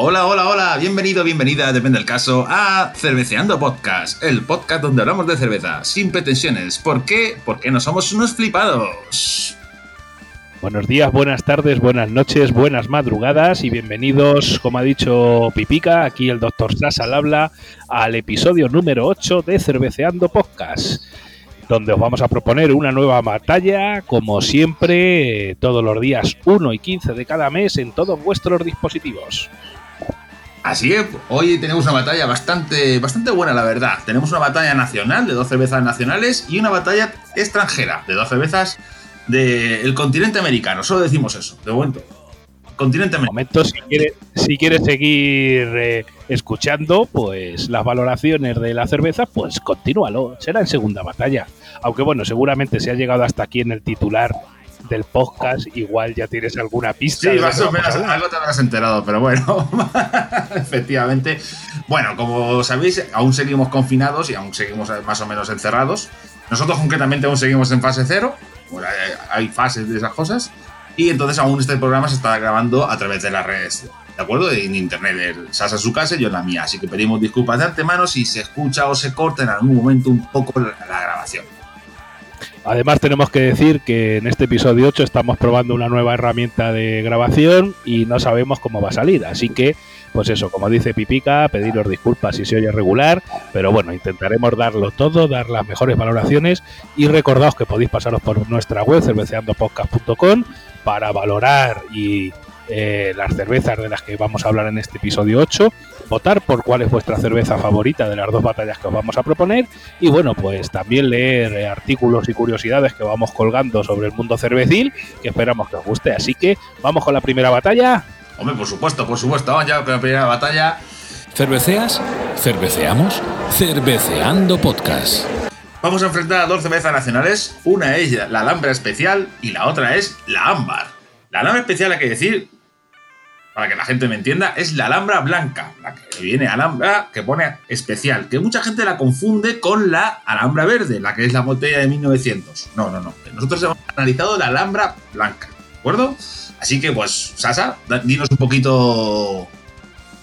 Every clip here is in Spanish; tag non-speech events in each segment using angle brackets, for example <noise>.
Hola, hola, hola, bienvenido, bienvenida, depende del caso, a Cerveceando Podcast, el podcast donde hablamos de cerveza, sin pretensiones. ¿Por qué? Porque no somos unos flipados. Buenos días, buenas tardes, buenas noches, buenas madrugadas y bienvenidos, como ha dicho Pipica, aquí el doctor Sasa al habla, al episodio número 8 de Cerveceando Podcast, donde os vamos a proponer una nueva batalla, como siempre, todos los días 1 y 15 de cada mes en todos vuestros dispositivos. Así es, hoy tenemos una batalla bastante, bastante buena, la verdad. Tenemos una batalla nacional de dos cervezas nacionales y una batalla extranjera de dos cervezas del continente americano. Solo decimos eso, de momento. Continente americano. momento, si quieres si quiere seguir eh, escuchando, pues las valoraciones de la cerveza, pues continúalo. Será en segunda batalla. Aunque bueno, seguramente si ha llegado hasta aquí en el titular del podcast, igual ya tienes alguna pista. Sí, más o menos algo te habrás enterado, pero bueno, <laughs> efectivamente. Bueno, como sabéis, aún seguimos confinados y aún seguimos más o menos encerrados. Nosotros concretamente aún seguimos en fase cero. Hay fases de esas cosas. Y entonces aún este programa se está grabando a través de las redes, ¿de acuerdo? En internet, Sasa su casa y yo en la mía. Así que pedimos disculpas de antemano si se escucha o se corta en algún momento un poco la grabación. Además tenemos que decir que en este episodio 8 estamos probando una nueva herramienta de grabación y no sabemos cómo va a salir, así que pues eso, como dice Pipica, pediros disculpas si se oye regular, pero bueno, intentaremos darlo todo, dar las mejores valoraciones y recordaos que podéis pasaros por nuestra web cerveceandopodcast.com para valorar y eh, las cervezas de las que vamos a hablar en este episodio 8, votar por cuál es vuestra cerveza favorita de las dos batallas que os vamos a proponer y bueno, pues también leer eh, artículos y curiosidades que vamos colgando sobre el mundo cervecil que esperamos que os guste. Así que vamos con la primera batalla. Hombre, por supuesto, por supuesto, vamos ya con la primera batalla. ¿Cerveceas? ¿Cerveceamos? Cerveceando Podcast. Vamos a enfrentar a dos cervezas nacionales. Una es la Alhambra Especial y la otra es la Ámbar. La Alhambra Especial, hay que decir, para que la gente me entienda, es la Alhambra Blanca, la que viene Alhambra, que pone especial, que mucha gente la confunde con la Alhambra Verde, la que es la botella de 1900. No, no, no. Nosotros hemos analizado la Alhambra Blanca, ¿de acuerdo? Así que, pues, Sasa, dinos un poquito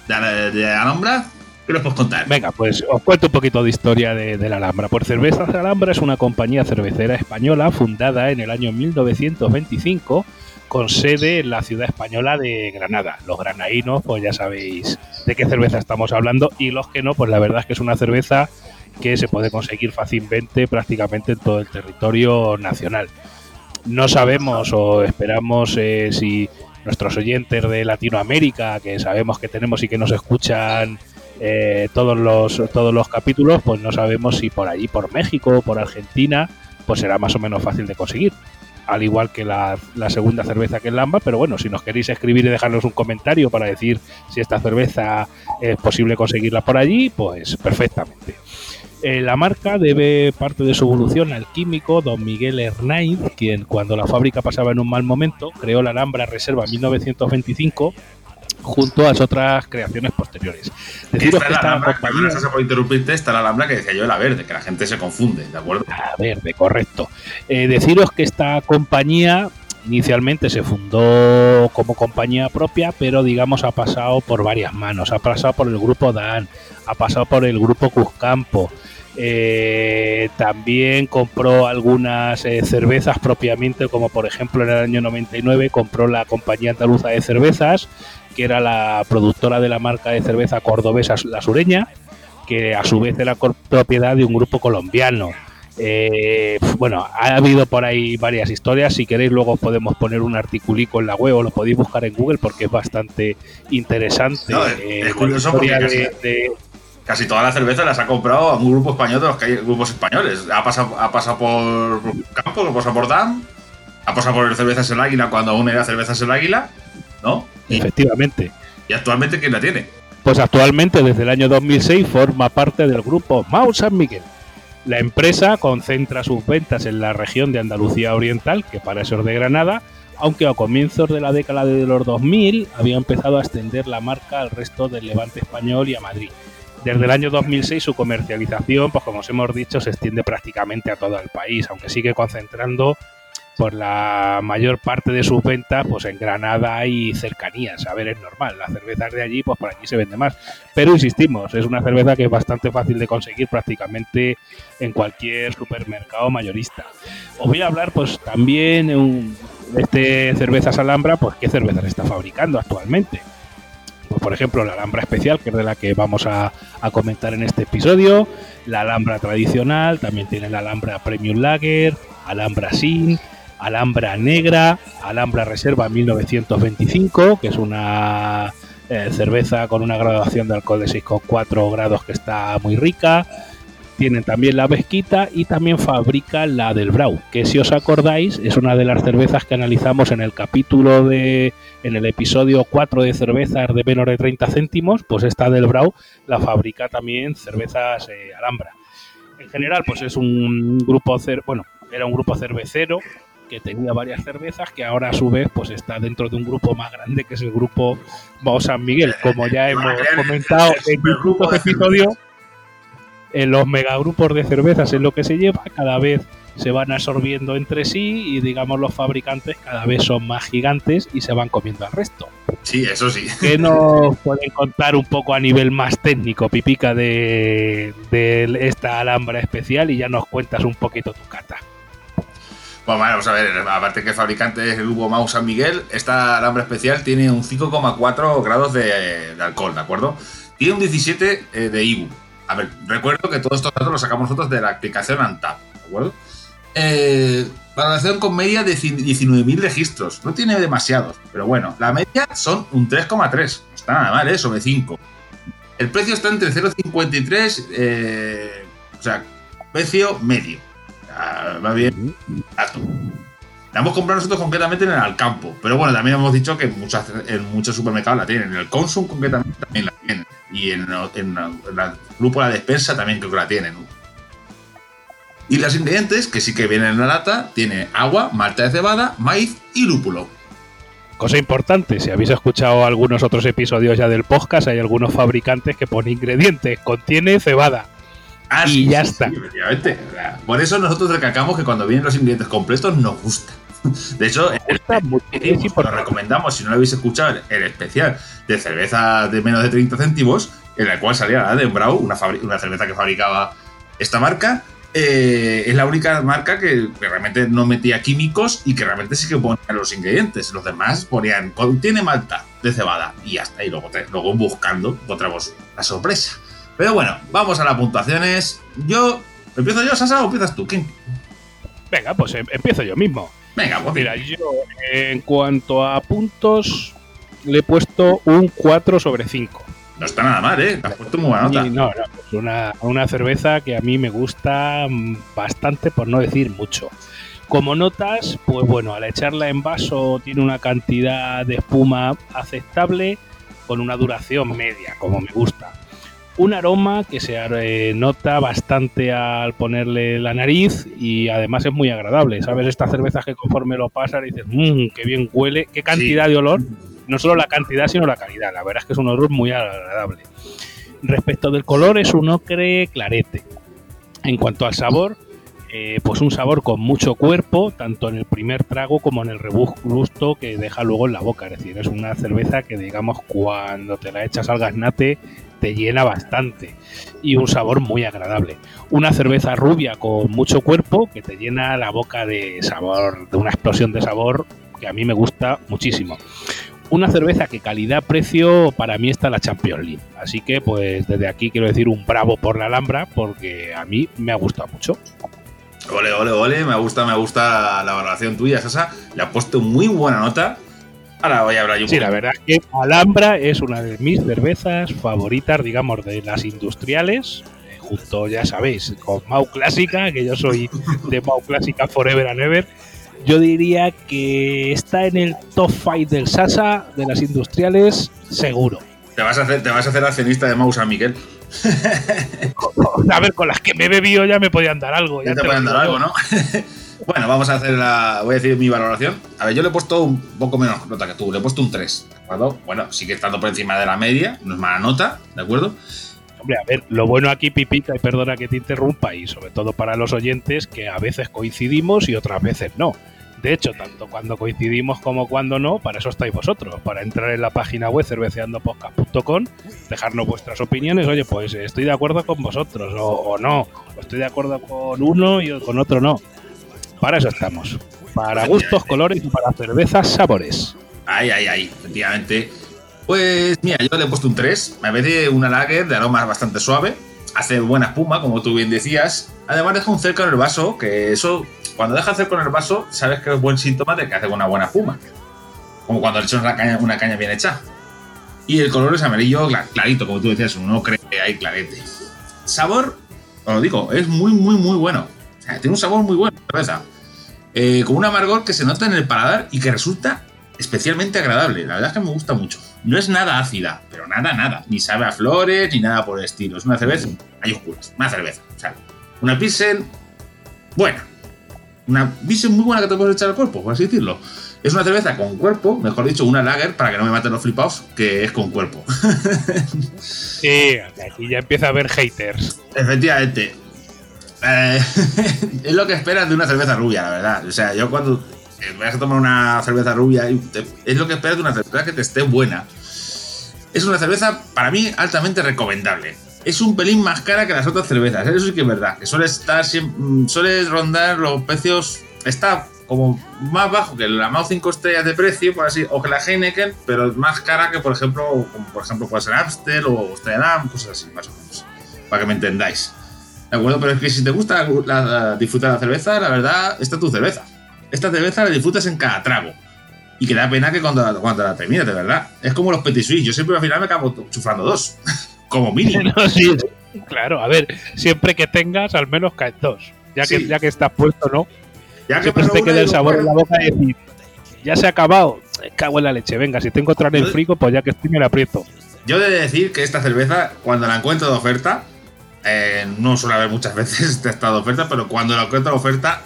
de, Alhambra. ¿Qué nos puedes contar? Venga, pues os cuento un poquito de historia de, de la Alhambra. Por Cervezas Alhambra es una compañía cervecera española fundada en el año 1925 con sede en la ciudad española de Granada. Los granadinos, pues ya sabéis de qué cerveza estamos hablando, y los que no, pues la verdad es que es una cerveza que se puede conseguir fácilmente prácticamente en todo el territorio nacional. No sabemos o esperamos eh, si nuestros oyentes de Latinoamérica, que sabemos que tenemos y que nos escuchan eh, todos, los, todos los capítulos, pues no sabemos si por allí, por México, por Argentina, pues será más o menos fácil de conseguir al igual que la, segunda cerveza que es Lamba, pero bueno, si nos queréis escribir y dejarnos un comentario para decir si esta cerveza es posible conseguirla por allí, pues perfectamente. Eh, la marca debe parte de su evolución al químico don Miguel Hernáiz, quien cuando la fábrica pasaba en un mal momento creó la Alhambra Reserva 1925 junto a las otras creaciones posteriores. Deciros que esta Alhambra, compañía... Perdona, por interrumpirte, está la Alhambra que decía yo, la verde, que la gente se confunde, ¿de acuerdo? La verde, correcto. Eh, deciros que esta compañía inicialmente se fundó como compañía propia, pero digamos ha pasado por varias manos. Ha pasado por el grupo Dan, ha pasado por el grupo Cuscampo. Eh, también compró algunas eh, cervezas propiamente, como por ejemplo en el año 99 compró la compañía andaluza de cervezas, que era la productora de la marca de cerveza cordobesa La Sureña, que a su vez era propiedad de un grupo colombiano. Eh, bueno, ha habido por ahí varias historias. Si queréis, luego podemos poner un articulico en la web o lo podéis buscar en Google porque es bastante interesante. No, es, eh, es curioso porque casi, de, casi, toda la cerveza las ha comprado a un grupo español de los que hay grupos españoles. Ha pasado, ha pasado por Campo, ha pasado por DAM, ha pasado por Cervezas el Águila cuando aún era Cervezas el Águila, ¿no? Efectivamente. ¿Y actualmente quién la tiene? Pues actualmente, desde el año 2006, forma parte del grupo Mau San Miguel. La empresa concentra sus ventas en la región de Andalucía Oriental, que para eso es de Granada, aunque a comienzos de la década de los 2000 había empezado a extender la marca al resto del levante español y a Madrid. Desde el año 2006 su comercialización, pues como os hemos dicho, se extiende prácticamente a todo el país, aunque sigue concentrando por la mayor parte de sus ventas pues en Granada y cercanías. A ver, es normal, las cervezas de allí, pues por allí se vende más. Pero insistimos, es una cerveza que es bastante fácil de conseguir prácticamente en cualquier supermercado mayorista. Os voy a hablar pues también de este cervezas Alhambra, pues qué cervezas está fabricando actualmente. Pues, por ejemplo, la Alhambra especial, que es de la que vamos a, a comentar en este episodio, la Alhambra tradicional, también tiene la Alhambra Premium Lager, Alhambra Sin, Alhambra Negra, Alhambra Reserva 1925, que es una eh, cerveza con una graduación de alcohol de 6,4 grados que está muy rica. Tienen también la Vesquita y también fabrica la del Brau, que si os acordáis es una de las cervezas que analizamos en el capítulo de, en el episodio 4 de cervezas de menos de 30 céntimos, pues esta del Brau la fabrica también cervezas eh, Alhambra. En general, pues es un grupo, bueno, era un grupo cervecero que tenía varias cervezas, que ahora a su vez pues está dentro de un grupo más grande que es el grupo Bao San Miguel. Como ya hemos comentado en distintos episodios, en los megagrupos de cervezas es lo que se lleva, cada vez se van absorbiendo entre sí y digamos los fabricantes cada vez son más gigantes y se van comiendo al resto. Sí, eso sí. ¿Qué nos pueden contar un poco a nivel más técnico, Pipica, de, de esta alhambra especial y ya nos cuentas un poquito tu cata? Bueno, vamos a ver, aparte que el fabricante es el Hugo Mau San Miguel, esta alambre especial tiene un 5,4 grados de, alcohol, ¿de acuerdo? Tiene un 17 eh, de IBU. A ver, recuerdo que todos estos datos los sacamos nosotros de la aplicación ANTAP, ¿de acuerdo? Eh, valoración con media de 19.000 registros. No tiene demasiados, pero bueno, la media son un 3,3. No está nada mal, ¿eh? Sobre 5. El precio está entre 0,53, eh, o sea, precio medio va bien. La hemos comprado nosotros concretamente en el Alcampo. Pero bueno, también hemos dicho que muchas, en muchos supermercados la tienen. En el Consum concretamente también la tienen. Y en, en, el grupo de la despensa también creo que la tienen. Y los ingredientes, que sí que vienen en la lata, tiene agua, malta de cebada, maíz y lúpulo. Cosa importante, si habéis escuchado algunos otros episodios ya del podcast, hay algunos fabricantes que ponen ingredientes, contiene cebada, Ah, y ya está. efectivamente. Por eso nosotros recalcamos que cuando vienen los ingredientes completos nos gusta. <laughs> De hecho, lo recomendamos, si no lo habéis escuchado, el especial de cerveza de menos de 30 céntimos, en el cual salía la de Brau, una, una cerveza que fabricaba esta marca. Eh, es la única marca que, realmente no metía químicos y que realmente sí que ponía los ingredientes. Los demás ponían, contiene malta de cebada y hasta ahí. Luego, luego buscando encontramos la sorpresa. Pero bueno, vamos a las puntuaciones. Yo. ¿Empiezo yo, Sasa, o empiezas tú? ¿Quién? Venga, pues em, empiezo yo mismo. Venga, pues. Mira, yo en cuanto a puntos, le he puesto un 4 sobre 5. No está nada mal, ¿eh? Te has puesto muy buena nota. no, no, pues una, una cerveza que a mí me gusta mm, bastante, por no decir mucho. Como notas, pues bueno, al echarla en vaso tiene una cantidad de espuma aceptable con una duración media, como me gusta un aroma que se eh, nota bastante al ponerle la nariz y además es muy agradable. ¿Sabes? Estas cervezas que conforme lo pasas dices, mmm, qué bien huele, qué cantidad de olor. No solo la cantidad, sino la calidad. La verdad es que es un olor muy agradable. Respecto del color, es un ocre clarete. En cuanto al sabor, eh, pues un sabor con mucho cuerpo, tanto en el primer trago como en el gusto que deja luego en la boca. Es decir, es una cerveza que, digamos, cuando te la echas al gasnate, te llena bastante y un sabor muy agradable. Una cerveza rubia con mucho cuerpo que te llena la boca de sabor, de una explosión de sabor que a mí me gusta muchísimo. Una cerveza que calidad-precio para mí está la Champions League. Así que pues desde aquí quiero decir un bravo por la Alhambra porque a mí me ha gustado mucho. Ole, ole, ole, me gusta, me gusta la valoración tuya, Sasa. Le ha puesto muy buena nota Ahora voy a hablar yo. Sí, la verdad es que Alhambra es una de mis cervezas favoritas, digamos, de las industriales. Eh, junto, ya sabéis, con Mau Clásica, que yo soy de Mau Clásica Forever and Ever. Yo diría que está en el top 5 del Sasa de las industriales, seguro. Te vas a hacer, te vas a hacer accionista de Mau San Miguel. <laughs> a ver, con las que me he bebido ya me podían dar algo. Ya, te, te podían dar algo, ¿no? <laughs> Bueno, vamos a hacer la. Voy a decir mi valoración. A ver, yo le he puesto un poco menos nota que tú, le he puesto un 3, ¿de acuerdo? Bueno, sigue estando por encima de la media, no es mala nota, ¿de acuerdo? Hombre, a ver, lo bueno aquí, Pipita, y perdona que te interrumpa, y sobre todo para los oyentes, que a veces coincidimos y otras veces no. De hecho, tanto cuando coincidimos como cuando no, para eso estáis vosotros, para entrar en la página web cerveceandopodcast.com, dejarnos vuestras opiniones, oye, pues estoy de acuerdo con vosotros, o, o no, o estoy de acuerdo con uno y con otro no. Para eso estamos. Para gustos, colores y para cervezas, sabores. Ay, ay, ay, efectivamente. Pues mira, yo le he puesto un 3. Me parece una lager de aroma bastante suave. Hace buena espuma, como tú bien decías. Además deja un cerco en el vaso, que eso, cuando deja cerco en el vaso, sabes que es buen síntoma de que hace una buena espuma. Como cuando le echas una caña, una caña bien hecha. Y el color es amarillo clarito, como tú decías, uno cree que hay clarete. Sabor, os lo digo, es muy, muy, muy bueno. O sea, tiene un sabor muy bueno, cerveza. Eh, con un amargor que se nota en el paladar y que resulta especialmente agradable. La verdad es que me gusta mucho. No es nada ácida, pero nada, nada. Ni sabe a flores, ni nada por el estilo. Es una cerveza, mayúsculas, una cerveza. O sea, una Pilsen buena. Una Pilsen muy buena que te puedes echar al cuerpo, por así decirlo. Es una cerveza con cuerpo, mejor dicho, una lager, para que no me maten los flipados, que es con cuerpo. <laughs> sí, aquí ya empieza a haber haters. Efectivamente. Eh, <laughs> es lo que esperas de una cerveza rubia, la verdad. O sea, yo cuando vas a tomar una cerveza rubia, es lo que esperas de una cerveza que te esté buena. Es una cerveza, para mí, altamente recomendable. Es un pelín más cara que las otras cervezas, eso sí que es verdad. Que suele estar mm, suele rondar los precios. Está como más bajo que la Mao 5 estrellas de precio, por así, o que la Heineken, pero más cara que, por ejemplo, como por ejemplo puede ser Amstel o Amsterdam, cosas así, más o menos. Para que me entendáis. ¿De acuerdo? Pero es que si te gusta disfrutar la cerveza, la verdad, esta es tu cerveza esta cerveza la disfrutas en cada trago. Y que da pena que cuando, cuando la termines, de verdad. Es como los petit suisse. Yo siempre al final me acabo chuflando dos. <laughs> como mínimo. <laughs> claro, a ver, siempre que tengas, al menos caen dos. Ya que, ya que estás puesto, ¿no? Ya que te queda el sabor en la boca y decir, ya se ha acabado. Cago en la leche. Venga, si tengo otra en el frigo, pues ya que estoy me la aprieto. Yo he de decir que esta cerveza, cuando la encuentro de oferta, eh, no suele haber muchas <laughs> veces esta de oferta, pero cuando la encuentro oferta,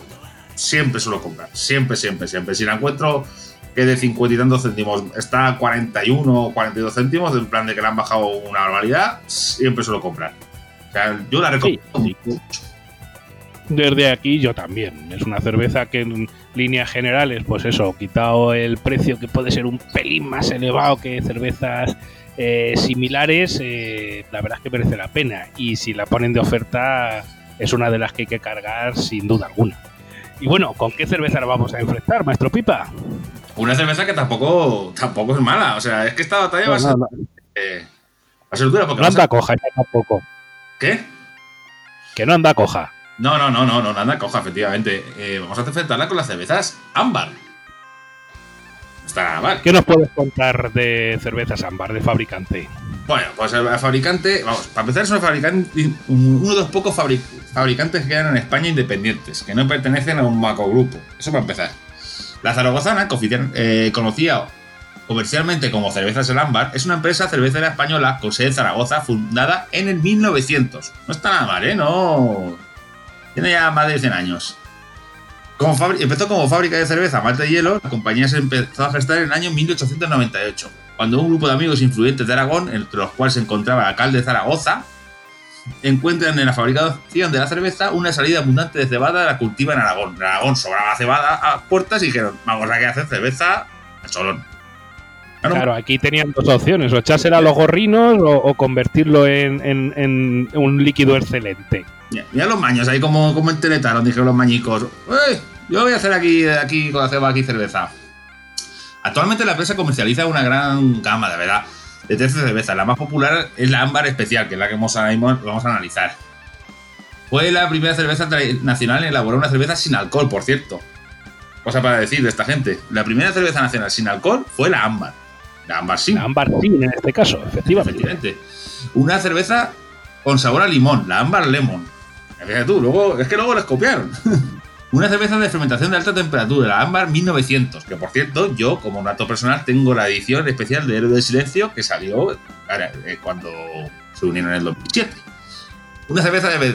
siempre suelo comprar. Siempre, siempre, siempre. Si la encuentro que de 50 y tantos céntimos está a 41 o 42 céntimos, en plan de que le han bajado una barbaridad, siempre suelo comprar. O sea, yo la recomiendo mucho. Desde aquí yo también. Es una cerveza que en líneas generales, pues eso, quitado el precio que puede ser un pelín más elevado que cervezas eh, similares, eh, la verdad es que merece la pena. Y si la ponen de oferta, es una de las que hay que cargar sin duda alguna. Y bueno, ¿con qué cerveza la vamos a enfrentar, maestro Pipa? Una cerveza que tampoco, tampoco es mala. O sea, es que esta batalla va, a ser, eh, va a ser dura porque. No anda coja ya tampoco. ¿Qué? Que no anda coja. No, no, no, no, no, anda coja, efectivamente. Eh, vamos a enfrentarla con las cervezas ámbar. Está mal. ¿Qué nos puedes contar de cervezas ámbar, de fabricante? Bueno, pues el fabricante, vamos, para empezar es un fabricante, uno de los pocos fabricantes que quedan en España independientes, que no pertenecen a un macrogrupo. Eso para empezar. La Zaragozana, eh, conocida comercialmente como Cervezas El Ámbar, es una empresa cervecera española con sede en Zaragoza, fundada en el 1900. No está nada mal, ¿eh? No. Tiene ya más de 100 años. Empezó como fábrica de cerveza, mate de hielo, la compañía se empezó a gestar en el año 1898 cuando un grupo de amigos influyentes de Aragón, entre los cuales se encontraba el alcalde de Zaragoza, encuentran en la fabricación de la cerveza una salida abundante de cebada, la cultiva en Aragón. En Aragón sobraba cebada a puertas y dijeron, vamos a hacer cerveza a cholón. Claro, aquí tenían dos opciones, o echársela a los gorrinos o, convertirlo en, un líquido excelente. Mira, los maños, ahí como, como enteletaron, dijeron los mañicos, yo voy a hacer aquí, aquí aquí cerveza. Actualmente la empresa comercializa una gran gama, de verdad, de 13 cervezas. La más popular es la ámbar especial, que es la que vamos a, vamos a analizar. Fue la primera cerveza nacional en elaborar una cerveza sin alcohol, por cierto. Cosa para decir de esta gente. La primera cerveza nacional sin alcohol fue la ámbar. La ámbar sí. La ámbar sí, en este caso, efectivamente. efectivamente. Una cerveza con sabor a limón, la ámbar lemon. Fíjate tú, luego, es que luego les copiaron. <laughs> Una cerveza de fermentación de alta temperatura, la Ámbar 1900, que por cierto, yo como dato personal tengo la edición especial de Héroe del Silencio que salió eh, cuando se unieron en el 2007. Una cerveza de,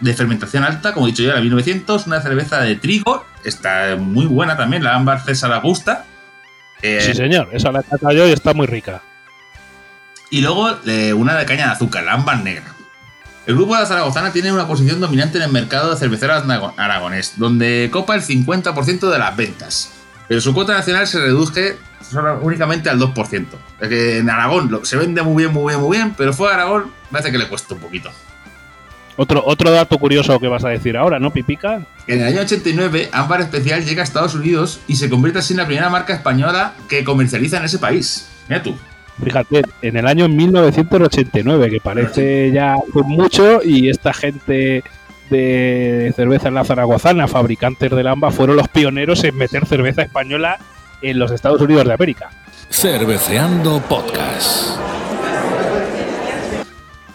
de, fermentación alta, como he dicho ya, la 1900. Una cerveza de trigo, está muy buena también, la Ámbar César Augusta. Eh, sí, señor, esa la he yo y está muy rica. Y luego eh, una de caña de azúcar, la ámbar negra. El grupo de la zaragozana tiene una posición dominante en el mercado de cerveceras aragonés, donde copa el 50% de las ventas. Pero su cuota nacional se reduce únicamente al 2%. Es que en Aragón se vende muy bien, muy bien, muy bien, pero fuera de Aragón parece que le cuesta un poquito. Otro, otro dato curioso que vas a decir ahora, ¿no, Pipica? En el año 89, Ámbar Especial llega a Estados Unidos y se convierte así en la primera marca española que comercializa en ese país. Mira tú. Fíjate, en el año 1989, que parece ya mucho, y esta gente de cerveza en la Zaragozana, fabricantes del AMBA, fueron los pioneros en meter cerveza española en los Estados Unidos de América. Cerveceando Podcast.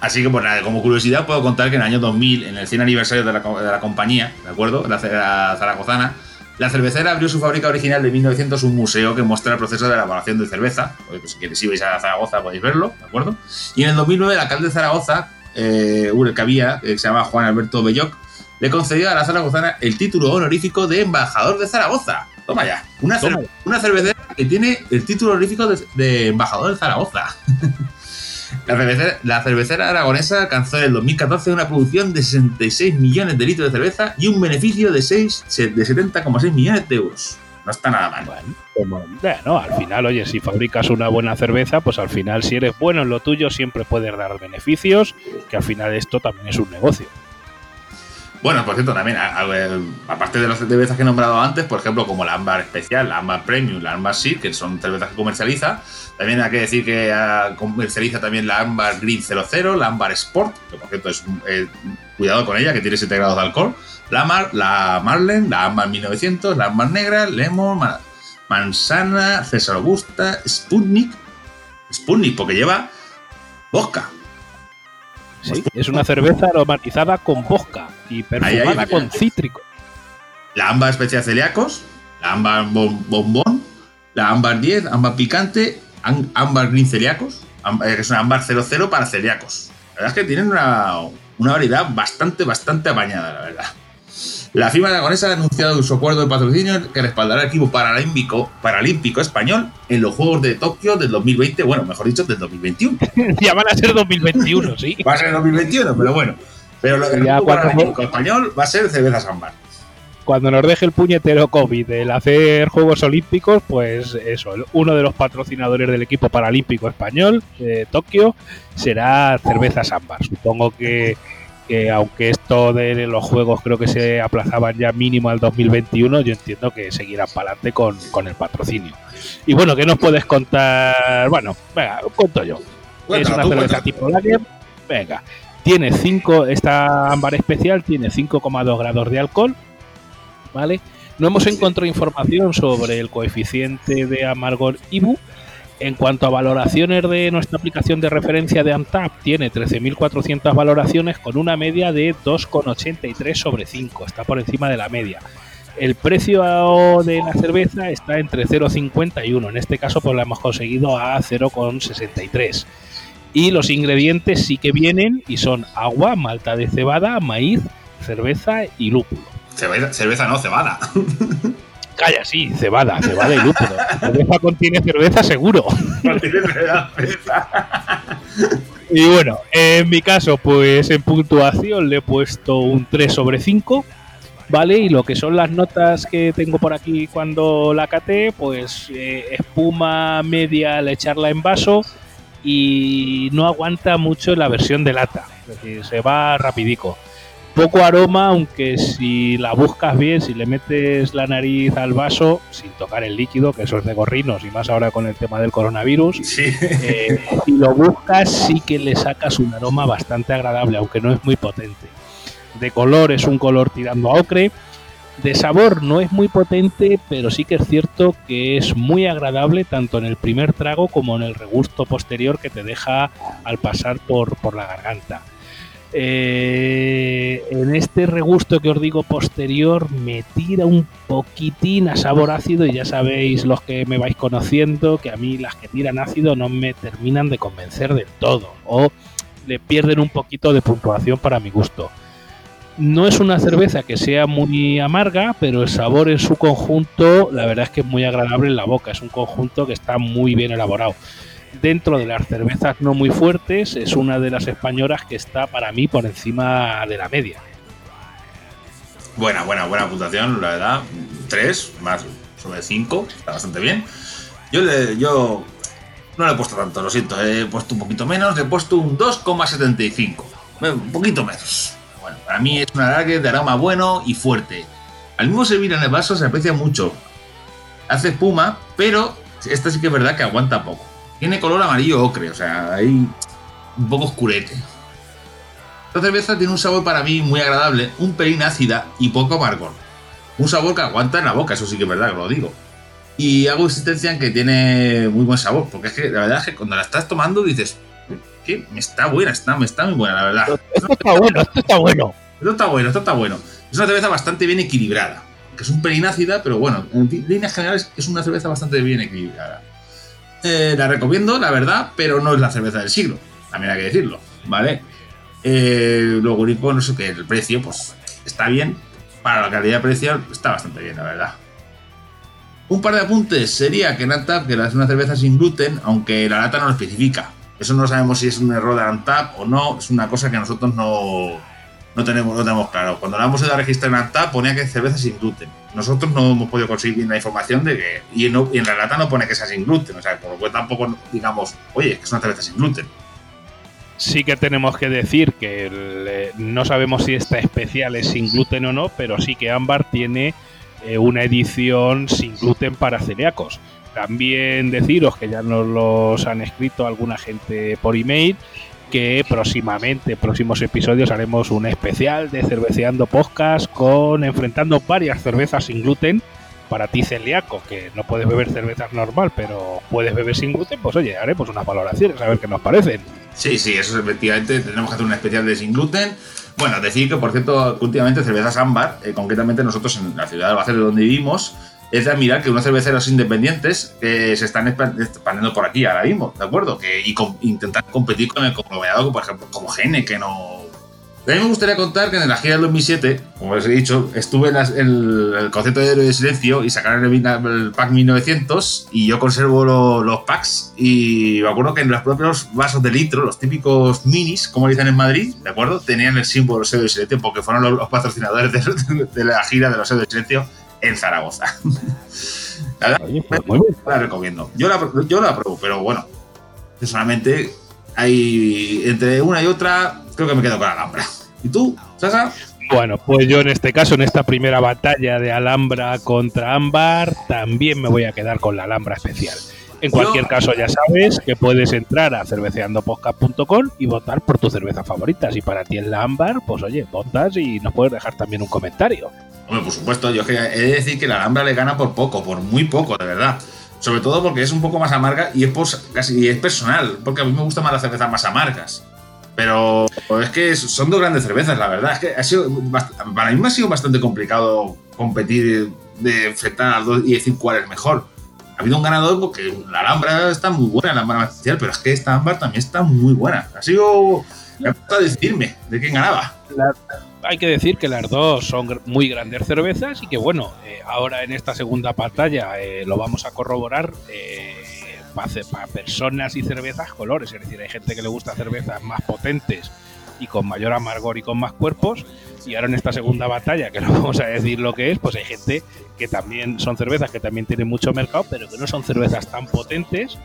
Así que, pues nada, como curiosidad, puedo contar que en el año 2000, en el 100 aniversario de la, compañía, ¿de acuerdo? La, la Zaragozana, la cervecera abrió su fábrica original de 1900, un museo que muestra el proceso de elaboración de cerveza. Pues, si, si vais a Zaragoza podéis verlo, ¿de acuerdo? Y en el 2009, el alcalde de Zaragoza, eh, que había, que se llama Juan Alberto Belloc, le concedió a la zaragozana el título honorífico de embajador de Zaragoza. Toma ya, una, una cervecera que tiene el título honorífico de embajador de Zaragoza. <laughs> La cervecera, aragonesa alcanzó en el 2014 una producción de 66 millones de litros de cerveza y un beneficio de, 6, de 70,6 millones de euros. No está nada mal. Bueno, al final, oye, si fabricas una buena cerveza, pues al final, si eres bueno en lo tuyo, siempre puedes dar beneficios, que al final esto también es un negocio. Bueno, por cierto, también, aparte de las cervezas que he nombrado antes, por ejemplo, como la Ámbar Especial, la Ámbar Premium, la Ámbar Seed, que son cervezas que comercializa, también hay que decir que ah, comercializa también la Ámbar Green 00, la Ámbar Sport, que por cierto es eh, cuidado con ella, que tiene 7 grados de alcohol, la, Mar, la Marlen, la Ámbar 1900, la Ámbar Negra, Lemon, Manzana, César Augusta, Sputnik, Sputnik porque lleva vodka. Sí, es una cerveza aromatizada con vodka y perfumada con cítrico. La ámbar especial celíacos, la ámbar bombón, la ámbar 10, ámbar picante, ámbar green celíacos, eh, que es una ámbar 00 para celíacos. La verdad es que tienen una, una variedad bastante, bastante apañada, la verdad. La firma aragonesa ha anunciado su acuerdo de patrocinio que respaldará el equipo paralímpico, paralímpico español en los Juegos de Tokio del 2020, bueno, mejor dicho, del 2021. <laughs> ya van a ser 2021, sí. Va a ser 2021, pero bueno. Pero el equipo paralímpico español va a ser cerveza Sambar. Cuando nos deje el puñetero COVID el hacer Juegos Olímpicos, pues eso, uno de los patrocinadores del equipo paralímpico español de Tokio será cerveza Sambar. Supongo que que aunque esto de los juegos creo que se aplazaban ya mínimo al 2021, yo entiendo que seguirán para adelante con, el patrocinio. Y bueno, ¿qué nos puedes contar? Bueno, venga, cuento yo. es una cerveza tipo lager. Venga, tiene 5, esta ámbar especial tiene 5,2 grados de alcohol, ¿vale? No hemos encontrado información sobre el coeficiente de amargor IBU, en cuanto a valoraciones de nuestra aplicación de referencia de Antap, tiene 13.400 valoraciones con una media de 2,83 sobre 5, está por encima de la media. El precio de la cerveza está entre 0,51, en este caso pues la hemos conseguido a 0,63. Y los ingredientes sí que vienen y son agua, malta de cebada, maíz, cerveza y lúpulo. Cerveza no, cebada. <laughs> Calla, sí, cebada, cebada y lúpulo. cerveza contiene cerveza seguro. y bueno, en mi caso, pues en puntuación le he puesto un 3 sobre 5. ¿Vale? Y lo que son las notas que tengo por aquí cuando la caté, pues eh, espuma media al echarla en vaso y no aguanta mucho la versión de lata. Es decir, se va rapidico poco aroma, aunque si la buscas bien, si le metes la nariz al vaso, sin tocar el líquido, que eso es de gorrinos, y más ahora con el tema del coronavirus, eh, si lo buscas sí que le sacas un aroma bastante agradable, aunque no es muy potente. De color es un color tirando a ocre. De sabor no es muy potente, pero sí que es cierto que es muy agradable tanto en el primer trago como en el regusto posterior que te deja al pasar por, por la garganta. Eh, en este regusto que os digo posterior me tira un poquitín a sabor ácido y ya sabéis los que me vais conociendo que a mí las que tiran ácido no me terminan de convencer del todo o le pierden un poquito de puntuación para mi gusto. No es una cerveza que sea muy amarga, pero el sabor en su conjunto la verdad es que es muy agradable en la boca, es un conjunto que está muy bien elaborado. Dentro de las cervezas no muy fuertes es una de las españolas que está para mí por encima de la media. Buena, buena, buena puntuación, la verdad. 3 más sobre 5, está bastante bien. Yo, le, yo no le he puesto tanto, lo siento, he puesto un poquito menos, le he puesto un 2,75. Un poquito menos. Bueno, para mí es una lager de aroma bueno y fuerte. Al mismo servir en el vaso se aprecia mucho. Hace espuma, pero esta sí que es verdad que aguanta poco. Tiene color amarillo ocre, o sea, hay un poco oscurete. Esta cerveza tiene un sabor para mí muy agradable, un pelín ácida y poco amargor. Un sabor que aguanta en la boca, eso sí que es verdad que lo digo. Y hago insistencia en que tiene muy buen sabor, porque es que la verdad es que cuando la estás tomando dices, que me está buena, está, me está muy buena, la verdad. Esto está bueno, esto está bueno. Esto está bueno, esto está bueno. Es una cerveza bastante bien equilibrada, que es un pelín ácida, pero bueno, en líneas generales es una cerveza bastante bien equilibrada. Eh, la recomiendo, la verdad, pero no es la cerveza del siglo, también hay que decirlo, ¿vale? Eh, luego no sé qué, el precio, pues está bien, para la calidad precio está bastante bien, la verdad. Un par de apuntes sería que Nantap, que es una cerveza sin gluten, aunque la lata no lo especifica. Eso no sabemos si es un error de Antap o no, es una cosa que nosotros no, no, tenemos, no tenemos claro. Cuando la hemos ido a registrar en Antap ponía que cerveza sin gluten. Nosotros no hemos podido conseguir bien la información de que. Y, en la lata no pone que sea sin gluten, o sea, por lo cual tampoco digamos, oye, que es una cerveza sin gluten. Sí que tenemos que decir que no sabemos si esta especial es sin gluten o no, pero sí que Ámbar tiene eh, una edición sin gluten para celíacos. También deciros que ya nos los han escrito alguna gente por email que próximamente, en próximos episodios, haremos un especial de Cerveceando Podcast con enfrentando varias cervezas sin gluten para ti celíaco, que no puedes beber cervezas normal, pero puedes beber sin gluten, pues oye, haremos unas valoraciones a ver qué nos parecen. Sí, sí, eso es efectivamente, tenemos que hacer un especial de sin gluten. Bueno, decir que por cierto, últimamente cervezas ámbar, eh, concretamente nosotros en la ciudad de Albacete donde vivimos, es de admirar que unos cerveceros independientes que se están expandiendo por aquí ahora mismo, ¿de acuerdo? Que, y intentar competir con el conglomerado, por ejemplo, como Gene, que no. A mí me gustaría contar que en la gira del 2007, como os he dicho, estuve en el, concepto de héroe de silencio y sacaron el, pack 1900 y yo conservo los packs y me acuerdo que en los propios vasos de litro, los típicos minis, como dicen en Madrid, ¿de acuerdo? Tenían el símbolo de de silencio porque fueron los, patrocinadores de, de, la gira de los héroes de silencio en Zaragoza. <laughs> la pues la recomiendo. Yo la, yo la apruebo, pero bueno, personalmente, hay entre una y otra, creo que me quedo con Alhambra. ¿Y tú, Sasa? Bueno, pues yo en este caso, en esta primera batalla de Alhambra contra Ámbar, también me voy a quedar con la Alhambra especial. En cualquier caso, ya sabes que puedes entrar a cerveceandopodcast.com y votar por tu cerveza favorita. Si para ti es la ámbar, pues oye, votas y nos puedes dejar también un comentario. Hombre, por supuesto, yo he de decir que la Alhambra le gana por poco, por muy poco, de verdad. Sobre todo porque es un poco más amarga y es, casi, es personal, porque a mí me gustan más las cervezas más amargas. Pero es que son dos grandes cervezas, la verdad. Es que ha sido, para mí me ha sido bastante complicado competir de enfrentar a dos y decir cuál es mejor. Ha habido un ganador porque la Alhambra está muy buena, la Alhambra especial, pero es que esta Ámbar también está muy buena. Ha sido. Me ha decidirme de quién ganaba hay que decir que las dos son muy grandes cervezas y que bueno, eh, ahora en esta segunda pantalla eh, lo vamos a corroborar eh, para, personas y cervezas colores, es decir, hay gente que le gusta cervezas más potentes y con mayor amargor y con más cuerpos y ahora en esta segunda batalla, que <laughs> no vamos a decir lo que es, pues hay gente que también son cervezas que también tienen mucho mercado, pero que no son cervezas tan potentes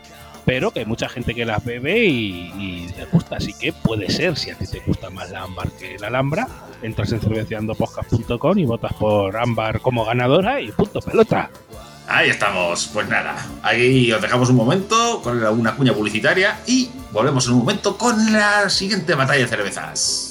pero que hay mucha gente que las bebe y, le gusta, así que puede ser, si a ti te gusta más la ámbar que la alhambra, entras en cerveceandopodcast.com y votas por ámbar como ganadora y punto pelota. Ahí estamos, pues nada, ahí os dejamos un momento con una cuña publicitaria y volvemos en un momento con la siguiente batalla de cervezas.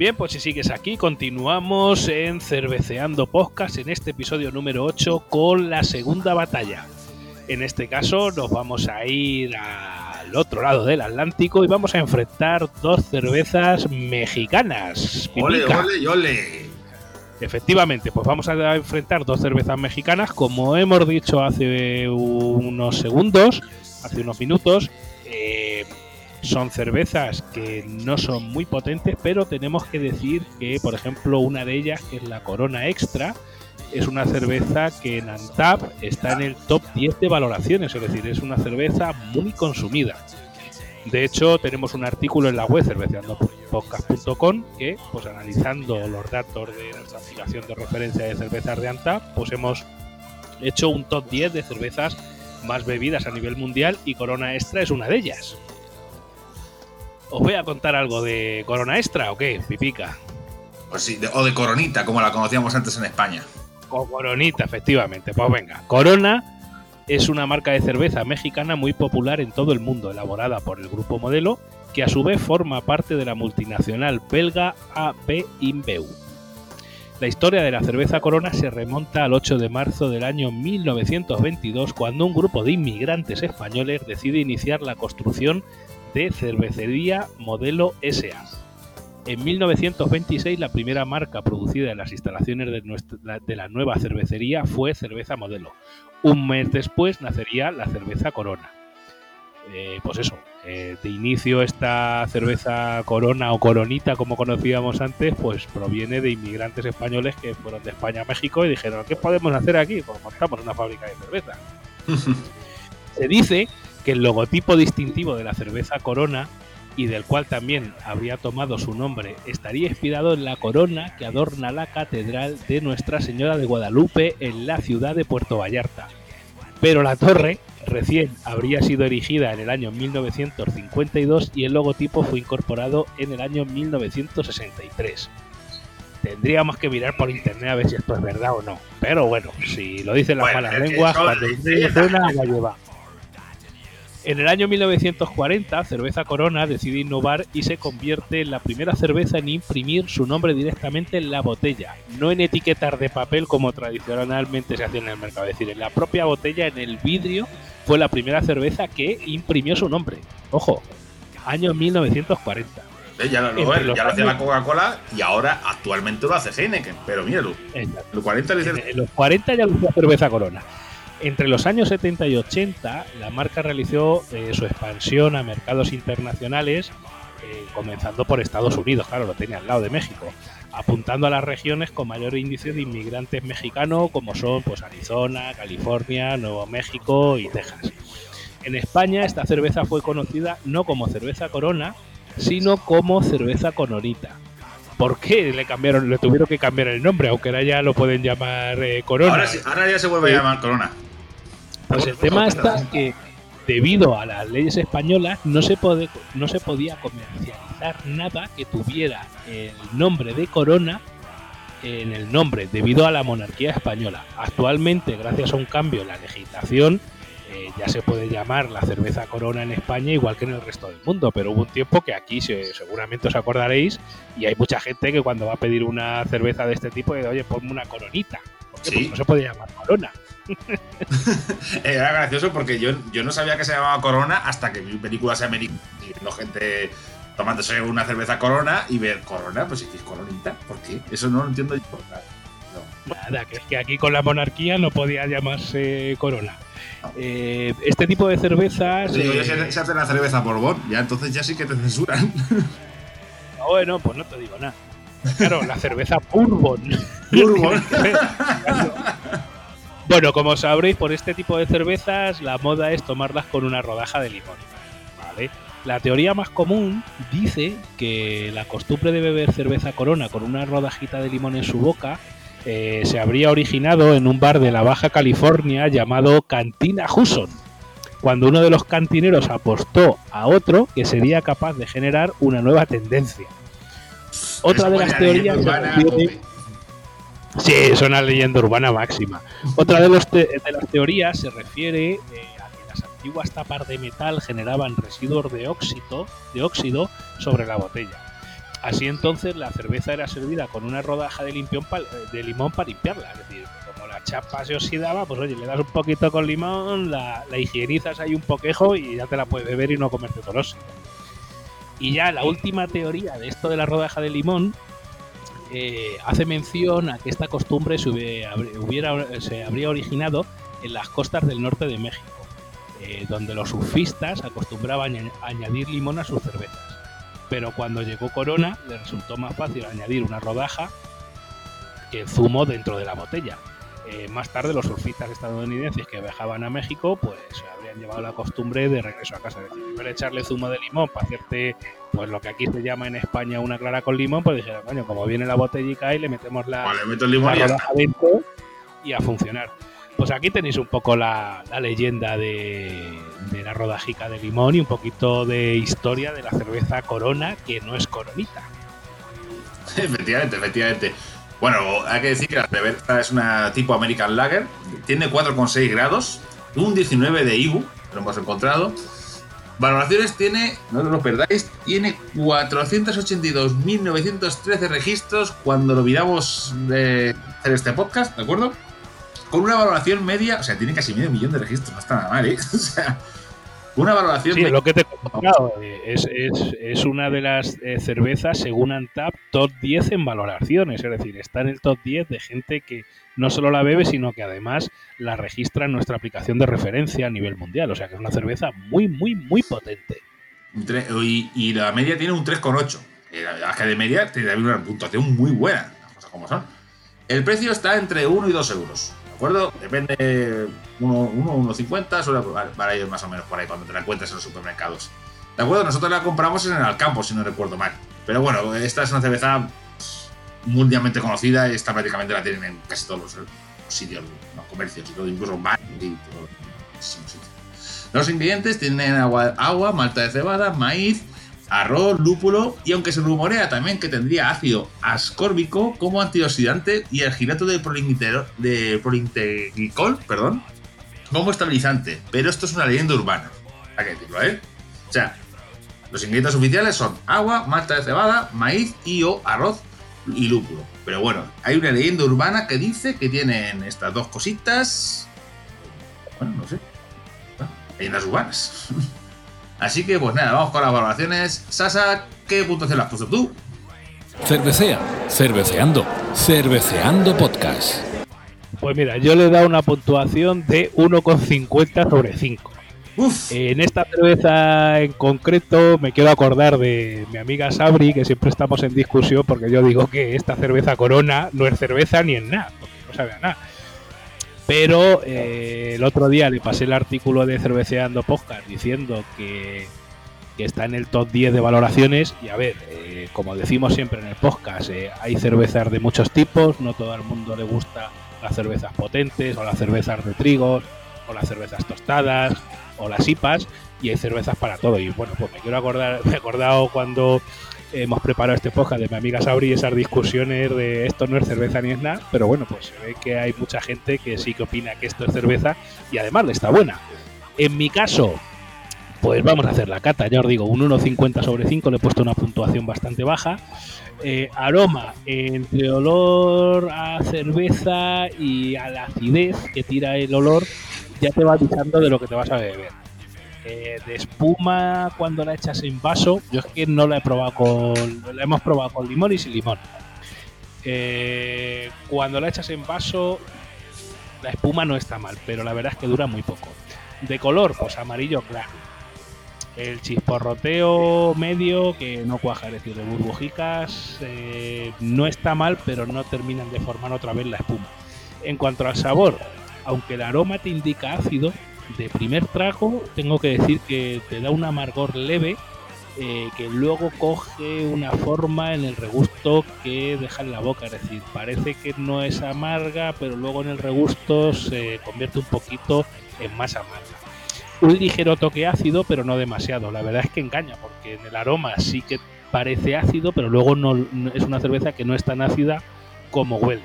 Bien, pues si sigues aquí, continuamos en Cerveceando Podcast en este episodio número 8 con la segunda batalla. En este caso nos vamos a ir al otro lado del Atlántico y vamos a enfrentar dos cervezas mexicanas. ¡Ole, ole, ole! Efectivamente, pues vamos a enfrentar dos cervezas mexicanas, como hemos dicho hace unos segundos, hace unos minutos. eh, son cervezas que no son muy potentes, pero tenemos que decir que, por ejemplo, una de ellas, que es la Corona Extra, es una cerveza que en Antap está en el top 10 de valoraciones, es decir, es una cerveza muy consumida. De hecho, tenemos un artículo en la web cerveceandopodcast.com que, pues analizando los datos de nuestra aplicación de referencia de cervezas de Antap, pues hemos hecho un top 10 de cervezas más bebidas a nivel mundial y Corona Extra es una de ellas. ¿Os voy a contar algo de Corona Extra o qué, Pipica? Pues sí, de- o de coronita, como la conocíamos antes en España. O Coronita, efectivamente. Pues venga, Corona es una marca de cerveza mexicana muy popular en todo el mundo, elaborada por el grupo Modelo, que a su vez forma parte de la multinacional belga AB InBev. La historia de la cerveza Corona se remonta al 8 de marzo del año 1922, cuando un grupo de inmigrantes españoles decide iniciar la construcción de cervecería Modelo SA. En 1926 la primera marca producida en las instalaciones de, nuestra- de la nueva cervecería fue Cerveza Modelo. Un mes después nacería la cerveza Corona. Eh, pues eso, eh, de inicio esta cerveza Corona o Coronita como conocíamos antes, pues proviene de inmigrantes españoles que fueron de España a México y dijeron, ¿qué podemos hacer aquí? Pues montamos una fábrica de cerveza. <laughs> Se dice que el logotipo distintivo de la cerveza Corona y del cual también habría tomado su nombre estaría inspirado en la corona que adorna la catedral de Nuestra Señora de Guadalupe en la ciudad de Puerto Vallarta. Pero la torre recién habría sido erigida en el año 1952 y el logotipo fue incorporado en el año 1963. Tendríamos que mirar por internet a ver si esto es verdad o no. Pero bueno, si lo dicen las Bueno, malas lenguas, cuando dice suena, la lleva. En el año 1940, Cerveza Corona decide innovar y se convierte en la primera cerveza en imprimir su nombre directamente en la botella, no en etiquetas de papel como tradicionalmente se hacía en el mercado. Es decir, en la propia botella, en el vidrio, fue la primera cerveza que imprimió su nombre. Ojo, año 1940. Eh, Ya lo, lo- ya lo hacía la Coca-Cola y ahora actualmente lo hace Heineken. Pero míralo, Exacto. los 40 le En, los 40 ya lucía cerveza Corona. Entre los años 70 y 80, la marca realizó eh, su expansión a mercados internacionales, eh, comenzando por Estados Unidos, claro, lo tenía al lado de México, apuntando a las regiones con mayor índice de inmigrantes mexicanos, como son pues, Arizona, California, Nuevo México y Texas. En España, esta cerveza fue conocida no como cerveza Corona, sino como cerveza Conorita. ¿Por qué le cambiaron, le tuvieron que cambiar el nombre? Aunque ahora ya lo pueden llamar eh, Corona. Ahora, ya se vuelve a llamar Corona. Pues el tema está que debido a las leyes españolas no se, puede, no se podía comercializar nada que tuviera el nombre de corona en el nombre debido a la monarquía española. Actualmente, gracias a un cambio en la legislación, eh, ya se puede llamar la cerveza corona en España igual que en el resto del mundo, pero hubo un tiempo que aquí se- seguramente os acordaréis y hay mucha gente que cuando va a pedir una cerveza de este tipo dice, oye, ponme una coronita. Porque no se puede llamar corona. <laughs> Era gracioso porque yo, yo no sabía que se llamaba Corona hasta que vi películas americanas viendo gente tomándose una cerveza Corona y ver Corona, pues si es Coronita, ¿por qué? Eso no lo entiendo yo. No. Nada, que es que aquí con la monarquía no podía llamarse corona. Eh, este tipo de cervezas. Eh, se, se hace la cerveza Borbón, ya entonces ya sí que te censuran. bueno, pues no te digo nada. Claro, la cerveza Bourbon. <laughs> Bourbon. <laughs> bueno, como sabréis, por este tipo de cervezas la moda es tomarlas con una rodaja de limón. ¿vale? La teoría más común dice que la costumbre de beber cerveza corona con una rodajita de limón en su boca eh, se habría originado en un bar de la Baja California llamado Cantina Hudson, cuando uno de los cantineros apostó a otro que sería capaz de generar una nueva tendencia. Otra de las teorías urbana. Sí, es una leyenda urbana máxima. Otra de, los te- de las teorías se refiere eh, a que las antiguas tapas de metal generaban residuos de óxido, de óxido sobre la botella. Así entonces la cerveza era servida con una rodaja de, de limón para limpiarla. Es decir, como la chapa se oxidaba, pues oye, le das un poquito con limón, la, higienizas ahí un poquejo y ya te la puedes beber y no comerte todo Y ya la última teoría de esto de la rodaja de limón eh, hace mención a que esta costumbre se, habría originado en las costas del norte de México, eh, donde los surfistas acostumbraban añadir limón a sus cervezas pero cuando llegó Corona le resultó más fácil añadir una rodaja que zumo dentro de la botella. Eh, más tarde los surfistas estadounidenses que viajaban a México pues habrían llevado la costumbre de regreso a casa. Es decir, en echarle zumo de limón para hacerte pues lo que aquí se llama en España una clara con limón, pues dijeron, coño, como viene la botellica y le metemos la, vale, meto el limón y a funcionar. Pues aquí tenéis un poco la, leyenda de, la rodajica de limón y un poquito de historia de la cerveza Corona, que no es coronita. <laughs> Efectivamente, efectivamente. Bueno, hay que decir que la cerveza es una tipo American Lager, tiene 4,6 grados, un 19 de IBU, lo hemos encontrado. Valoraciones tiene, no lo perdáis, tiene 482.913 registros cuando lo miramos de hacer este podcast, ¿de acuerdo? con una valoración media, o sea, tiene casi medio millón de registros, no está nada mal, ¿eh? <laughs> O sea, una valoración. Sí, lo que te he contado, eh, es, es, es, una de las eh, cervezas, según Antap, top 10 en valoraciones. Es decir, está en el top 10 de gente que no solo la bebe, sino que además la registra en nuestra aplicación de referencia a nivel mundial. O sea, que es una cerveza muy, muy, muy potente. Y, y la media tiene un 3,8. La verdad es que de media tiene una puntuación muy buena, las cosas como son. El precio está entre 1 y 2 euros acuerdo? Depende 1,50, suele para ellos más o menos por ahí cuando te la encuentres en los supermercados. ¿De acuerdo? Nosotros la compramos en el Alcampo, si no recuerdo mal. Pero bueno, esta es una cerveza mundialmente conocida y esta prácticamente la tienen en casi todos los sitios, los comercios y todo, todo. Los ingredientes tienen agua, agua, malta de cebada, maíz, arroz, lúpulo y aunque se rumorea también que tendría ácido ascórbico como antioxidante y el girato de, de perdón, como estabilizante. Pero esto es una leyenda urbana, hay que decirlo, ¿eh? O sea, los ingredientes oficiales son agua, malta de cebada, maíz y o arroz y lúpulo. Pero bueno, hay una leyenda urbana que dice que tienen estas dos cositas. Bueno, no sé. leyendas urbanas. <laughs> Así que, pues nada, vamos con las valoraciones. Sasa, ¿qué puntuación le has puesto tú? Cervecea, cerveceando, cerveceando podcast. Pues mira, yo le he dado una puntuación de 1,50 sobre 5. Uf. En esta cerveza en concreto me quiero acordar de mi amiga Sabri, que siempre estamos en discusión porque yo digo que esta cerveza Corona no es cerveza ni en nada, porque no sabe a nada. Pero eh, el otro día le pasé el artículo de Cerveceando Podcast diciendo que, está en el top 10 de valoraciones. Y a ver, eh, como decimos siempre en el podcast, eh, hay cervezas de muchos tipos. No todo el mundo le gusta las cervezas potentes, o las cervezas de trigo, o las cervezas tostadas, o las IPAs. Y hay cervezas para todo. Y bueno, pues me quiero acordar, <laughs> me he acordado cuando hemos preparado este podcast de mi amiga Sauri y esas discusiones de esto no es cerveza ni es nada, pero bueno, pues se ve que hay mucha gente que sí que opina que esto es cerveza y además le está buena. En mi caso, pues vamos a hacer la cata, ya os digo, un 1,50 sobre 5, le he puesto una puntuación bastante baja. Eh, aroma, entre olor a cerveza y a la acidez que tira el olor, ya te va avisando de lo que te vas a beber. Eh, de espuma cuando la echas en vaso, yo es que no la he probado con. La hemos probado con limón y sin limón. Eh, cuando la echas en vaso, la espuma no está mal, pero la verdad es que dura muy poco. De color, pues amarillo claro. El chisporroteo medio, que no cuaja, es decir, de burbujicas, eh, no está mal, pero no terminan de formar otra vez la espuma. En cuanto al sabor, aunque el aroma te indica ácido, de primer trago tengo que decir que te da un amargor leve eh, que luego coge una forma en el regusto que deja en la boca, es decir, parece que no es amarga, pero luego en el regusto se convierte un poquito en más amarga. Un ligero toque ácido, pero no demasiado. La verdad es que engaña, porque en el aroma sí que parece ácido, pero luego no, es una cerveza que no es tan ácida como huele.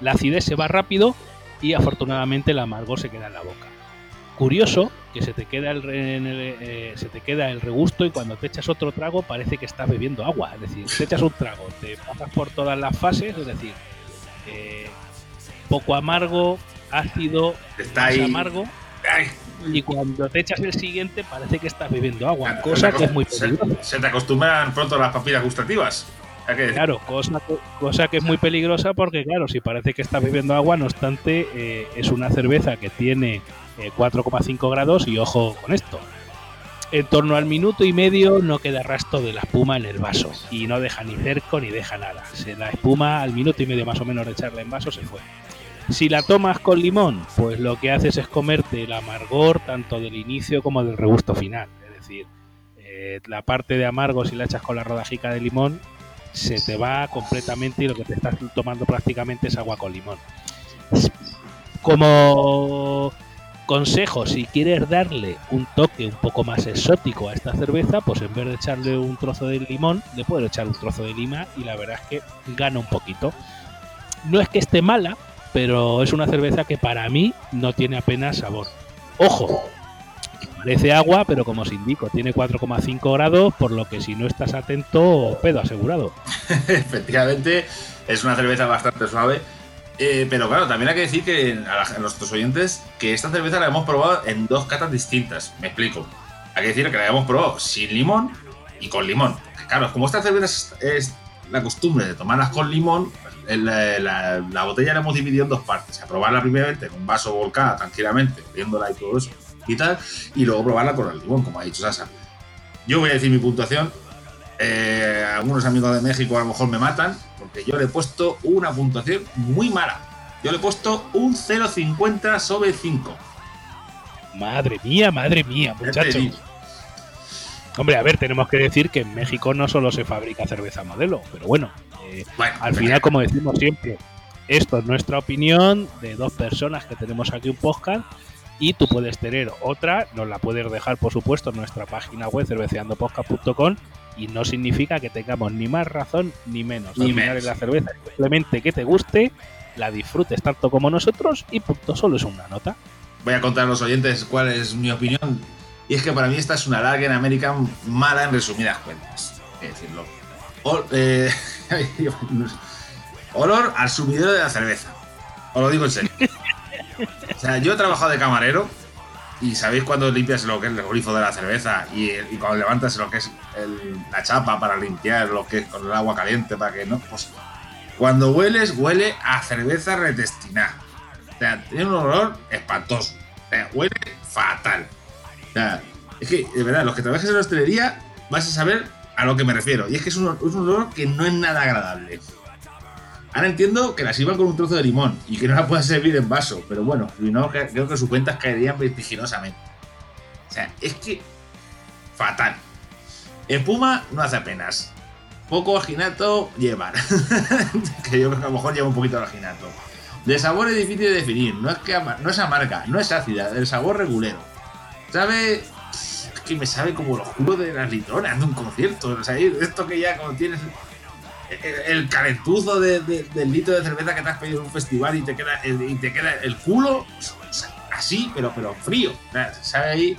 La acidez se va rápido y afortunadamente el amargor se queda en la boca curioso que se te queda el, eh, se te queda el regusto y cuando te echas otro trago parece que estás bebiendo agua. Es decir, te echas un trago, te pasas por todas las fases, es decir, eh, poco amargo, ácido, Está ahí. amargo. Ay, Y cuando te echas el siguiente parece que estás bebiendo agua, cosa que es muy peligrosa. se te acostumbran pronto las papilas gustativas. Claro, cosa que, cosa que es muy peligrosa porque, claro, si parece que estás bebiendo agua, no obstante, eh, es una cerveza que tiene eh, 4,5 grados y ojo con esto. En torno al minuto y medio no queda rastro de la espuma en el vaso y no deja ni cerco ni deja nada. La espuma al minuto y medio más o menos de echarla en vaso se fue. Si la tomas con limón, pues lo que haces es comerte el amargor tanto del inicio como del regusto final. Es decir, eh, la parte de amargo si la echas con la rodajica de limón se te va completamente y lo que te estás tomando prácticamente es agua con limón. Como consejo, si quieres darle un toque un poco más exótico a esta cerveza, pues en vez de echarle un trozo de limón, le puedes echar un trozo de lima y la verdad es que gana un poquito. No es que esté mala, pero es una cerveza que para mí no tiene apenas sabor. Ojo, parece agua, pero como os indico, tiene 4,5 grados, por lo que si no estás atento, pedo asegurado. <laughs> Efectivamente, es una cerveza bastante suave. Eh, pero claro, también hay que decir que a, nuestros oyentes que esta cerveza la hemos probado en dos catas distintas. Me explico. Hay que decir que la hemos probado sin limón y con limón. Claro, como esta cerveza es, la costumbre de tomarlas con limón, el- la, la- la botella la hemos dividido en dos partes. A probarla primeramente en un vaso volcada tranquilamente, viéndola y todo eso y tal, y luego probarla con el limón, como ha dicho Sasa. Yo voy a decir mi puntuación. Eh, algunos amigos de México a lo mejor me matan, porque yo le he puesto una puntuación muy mala. Yo le he puesto un 0,50 sobre 5. Madre mía, madre mía, Ya te muchachos. Hombre, a ver, tenemos que decir que en México no solo se fabrica cerveza modelo, pero bueno, eh, Bueno, al final, como decimos siempre, esto es nuestra opinión de dos personas que tenemos aquí un podcast y tú puedes tener otra, nos la puedes dejar por supuesto en nuestra página web cerveceandopodcast.com y no significa que tengamos ni más razón ni menos. Ni menos. es la cerveza simplemente que te guste, la disfrutes tanto como nosotros y punto, solo es una nota. voy a contar a los oyentes cuál es mi opinión. Y es que para mí esta es una Lager American mala en resumidas cuentas. Que decirlo. Ol- eh, <laughs> olor al sumidero de la cerveza. Os lo digo en serio. <laughs> O sea, yo he trabajado de camarero y sabéis cuando limpias lo que es el grifo de la cerveza y, cuando levantas lo que es el- la chapa para limpiar lo que es con el agua caliente para que no. Pues cuando hueles, huele a cerveza retestinada. O sea, tiene un olor espantoso. O sea, huele fatal. O sea, es que, de verdad, los que trabajes en la hostelería vais a saber a lo que me refiero. Y es que es un, es un olor que no es nada agradable. Ahora entiendo que la sirvan con un trozo de limón y que no la puedan servir en vaso, pero bueno, si creo que sus cuentas caerían vertiginosamente. O sea, es que fatal. Espuma no hace apenas. Poco aginato lleva. <laughs> que yo creo que a lo mejor lleva un poquito de aginato. De sabor es difícil de definir. No es, que no es amarga, no es ácida, el sabor regulero. Sabe. Que me sabe como los jugos de las litronas de un concierto. O sea, esto que ya como tienes el, calentuzo de- de- del litro de cerveza que te has pedido en un festival y te queda el, y te queda el culo así, pero, pero frío. Sabe ahí.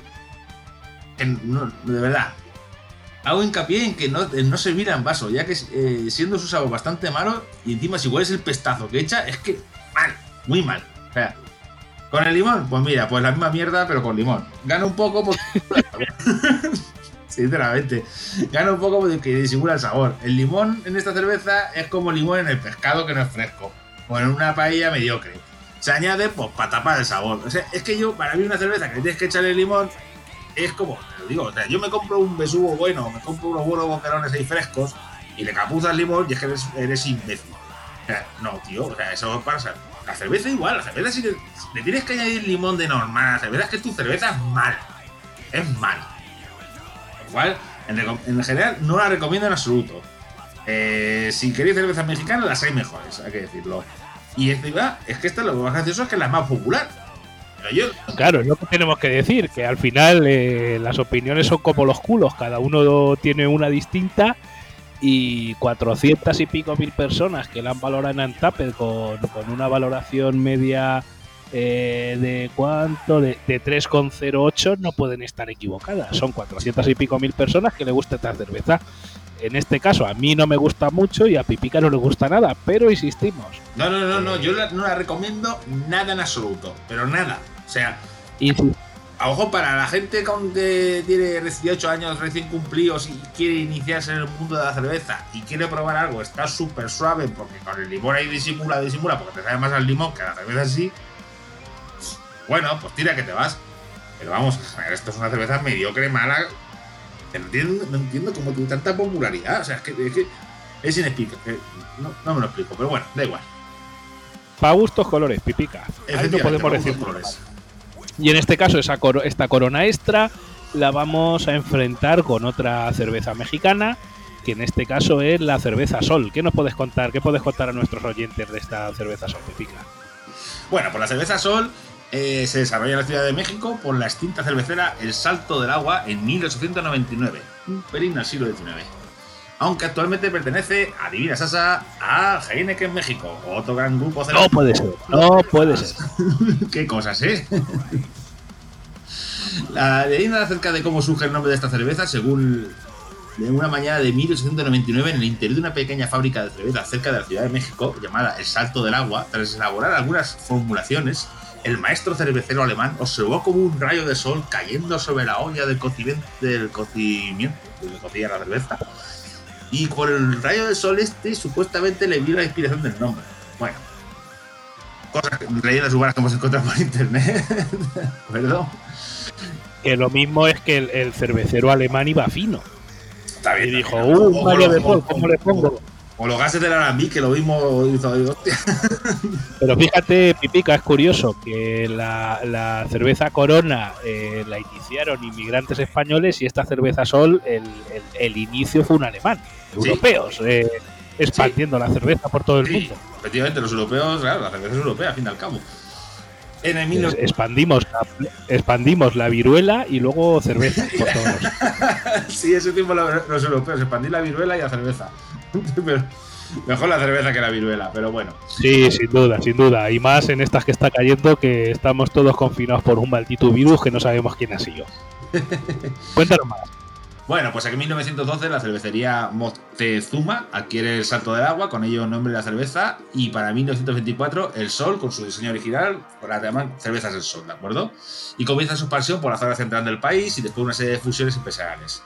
de verdad. Hago hincapié en que no, no se mira en vaso, ya que eh, siendo su sabor bastante malo, y encima si hueles el pestazo que echa, es que mal, muy mal. O sea, con el limón, pues mira, pues la misma mierda, pero con limón. Gana un poco porque. <laughs> Sinceramente, gana un poco porque disimula el sabor. El limón en esta cerveza es como limón en el pescado que no es fresco, o en una paella mediocre. Se añade, pues, para tapar el sabor. O sea, es que yo, para mí, una cerveza que tienes que echarle limón es como, te lo digo, o sea, yo me compro un besugo bueno, me compro unos buenos boquerones ahí frescos y le capuzas limón y es que eres, eres imbécil. O sea, no, tío, o sea, eso pasa. La cerveza igual, la cerveza si le, le tienes que añadir limón de normal, la cerveza es que tu cerveza es mala. Es mala. Igual, en, en general, no la recomiendo en absoluto. Eh, si queréis cerveza mexicana, las hay mejores, hay que decirlo. Y encima, es que esta lo más gracioso es que es la más popular. Yo, Claro, es lo que tenemos que decir, que al final eh, las opiniones son como los culos, cada uno tiene una distinta y 400 y pico mil personas que la han valorado en Antapper con, con una valoración media eh, de cuánto, de, de 3,08 no pueden estar equivocadas. Son 400 y pico mil personas que le gusta esta cerveza. En este caso a mí no me gusta mucho y a Pipica no le gusta nada, pero insistimos. No, no, no, no, yo la- no la recomiendo nada en absoluto, pero nada. O sea, a ojo para la gente con que tiene 18 años recién cumplidos y quiere iniciarse en el mundo de la cerveza y quiere probar algo, está súper suave porque con el limón ahí disimula, disimula, porque te sabe más al limón que a la cerveza sí. Bueno, pues tira que te vas. Pero vamos, esto es una cerveza mediocre, mala. que No entiendo, no entiendo cómo tiene tanta popularidad. O sea, es que es, que es inexplicable. No, no me lo explico, pero bueno, da igual. Pa' gustos colores, Pipica. Ahí no podemos decir colores. Y en este caso, esa coro- esta corona extra la vamos a enfrentar con otra cerveza mexicana, que en este caso es la cerveza Sol. ¿Qué nos puedes contar? ¿Qué puedes contar a nuestros oyentes de esta cerveza Sol, Pipica? Bueno, pues la cerveza Sol eh, se desarrolla en la Ciudad de México por la extinta cervecera El Salto del Agua en 1899, un pelín al siglo XIX. Aunque actualmente pertenece, adivina Sasa, a Heineken México, otro gran grupo No cervecero. puede ser, no puede ser. <laughs> Qué cosas, ¿eh? <laughs> La leyenda acerca de cómo surge el nombre de esta cerveza, según de una mañana de 1899 en el interior de una pequeña fábrica de cerveza cerca de la Ciudad de México, llamada El Salto del Agua, tras elaborar algunas formulaciones, el maestro cervecero alemán observó como un rayo de sol cayendo sobre la olla del cocimiento, del cocimiento, donde cocía la cerveza. Y por el rayo de sol este, supuestamente le vio la inspiración del nombre. Bueno, cosas, leyendas urbanas que hemos encontrado por internet. <laughs> ¿Perdón? Que lo mismo es que el, el cervecero alemán iba fino. Está Y dijo, uh, O- un o rayo lo- de sol, o- ¿cómo le pongo? O los gases del alambique, que lo mismo hizo. Hostia. Pero fíjate, Pipica, es curioso que la, la cerveza Corona eh, la iniciaron inmigrantes españoles y esta cerveza Sol, el, el- el inicio fue un alemán, Sí. europeos, eh, expandiendo la cerveza por todo el Sí, mundo. efectivamente, los europeos, claro, la cerveza es europea, al fin y al cabo. En el Es- 19... expandimos, la, expandimos la viruela y luego cerveza por todos <laughs> sí, ese tiempo lo- los europeos, expandir la viruela y la cerveza. Pero <laughs> mejor la cerveza que la viruela, pero bueno. Sí, sin duda, sin duda. Y más en estas que está cayendo, que estamos todos confinados por un maldito virus que no sabemos quién ha sido. <laughs> Cuéntanos más. Bueno, pues aquí en 1912 la cervecería Moctezuma adquiere el salto del agua, con ello nombre de la cerveza, y para 1924 el Sol, con su diseño original, la llaman cervezas del Sol, ¿de acuerdo? Y comienza su expansión por la zona central del país y después una serie de fusiones empresariales.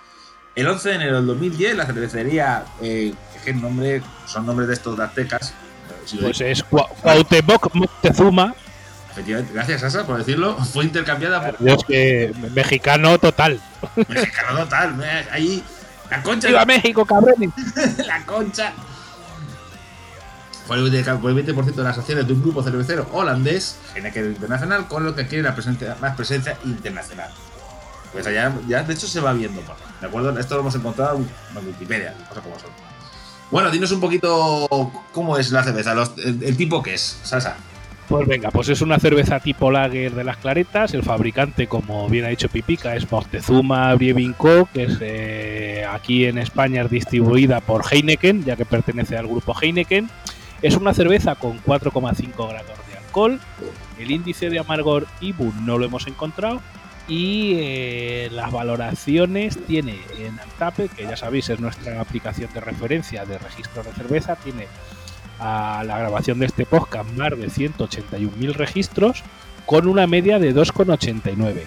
El 11 de enero del 2010 la cervecería, eh, que el nombre, son nombres de estos de aztecas, si Pues es Cua- Cuauhtémoc Moctezuma, efectivamente, gracias Sasa por decirlo, <laughs> fue intercambiada por Dios que mexicano total. mexicano total, ahí la concha ¡Viva México, cabrones! <laughs> la concha. Fue el 20% por el 20% de las acciones de un grupo cervecero holandés, Heineken Internacional, con lo que quiere la presencia, más presencia internacional. Pues allá, ya de hecho se va viendo, ¿de acuerdo? Esto lo hemos encontrado en Wikipedia, cosas como son. Bueno, dinos un poquito cómo es la cerveza, el, tipo que es, Sasa. Pues venga, pues es una cerveza tipo lager de las claretas. El fabricante, como bien ha dicho Pipica, es Moctezuma Brewing Co., que es eh, aquí en España es distribuida por Heineken, ya que pertenece al grupo Heineken. Es una cerveza con 4,5 grados de alcohol. El índice de amargor IBU no lo hemos encontrado. Y eh, las valoraciones tiene en Antape, que ya sabéis es nuestra aplicación de referencia de registro de cerveza, tiene a la grabación de este podcast más de 181.000 registros con una media de 2,89.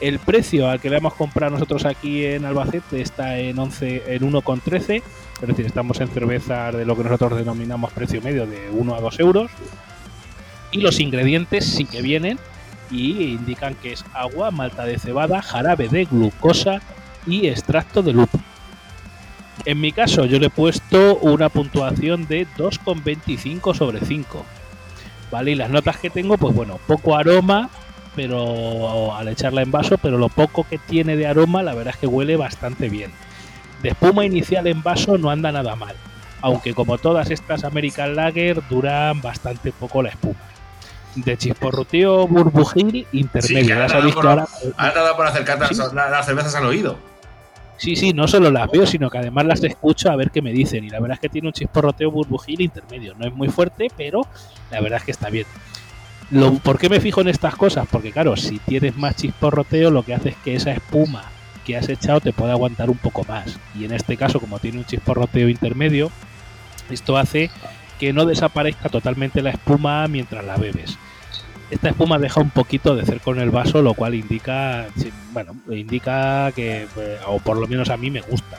El precio al que le hemos comprado nosotros aquí en Albacete está en 11 en 1,13, es decir, estamos en cervezas de lo que nosotros denominamos precio medio de 1 a 2 euros. Y los ingredientes sí que vienen y indican que es agua, malta de cebada, jarabe de glucosa y extracto de lúpulo. En mi caso, yo le he puesto una puntuación de 2,25 sobre 5. ¿Vale? Y las notas que tengo, pues bueno, poco aroma, pero al echarla en vaso, pero lo poco que tiene de aroma, la verdad es que huele bastante bien. De espuma inicial en vaso no anda nada mal, aunque como todas estas American Lager duran bastante poco la espuma. De chisporroteo burbujil intermedio. ya ahora sabéis por- ahora acercarte Sí. las, las cervezas al oído. Sí, sí, no solo las veo, sino que además las escucho a ver qué me dicen. Y la verdad es que tiene un chisporroteo burbujil intermedio. No es muy fuerte, pero la verdad es que está bien. Lo, ¿Por qué me fijo en estas cosas? Porque claro, si tienes más chisporroteo, lo que hace es que esa espuma que has echado te puede aguantar un poco más. Y en este caso, como tiene un chisporroteo intermedio, esto hace que no desaparezca totalmente la espuma mientras la bebes. Esta espuma deja un poquito de cerco en el vaso, lo cual indica, bueno, indica que, eh, o por lo menos a mí me gusta,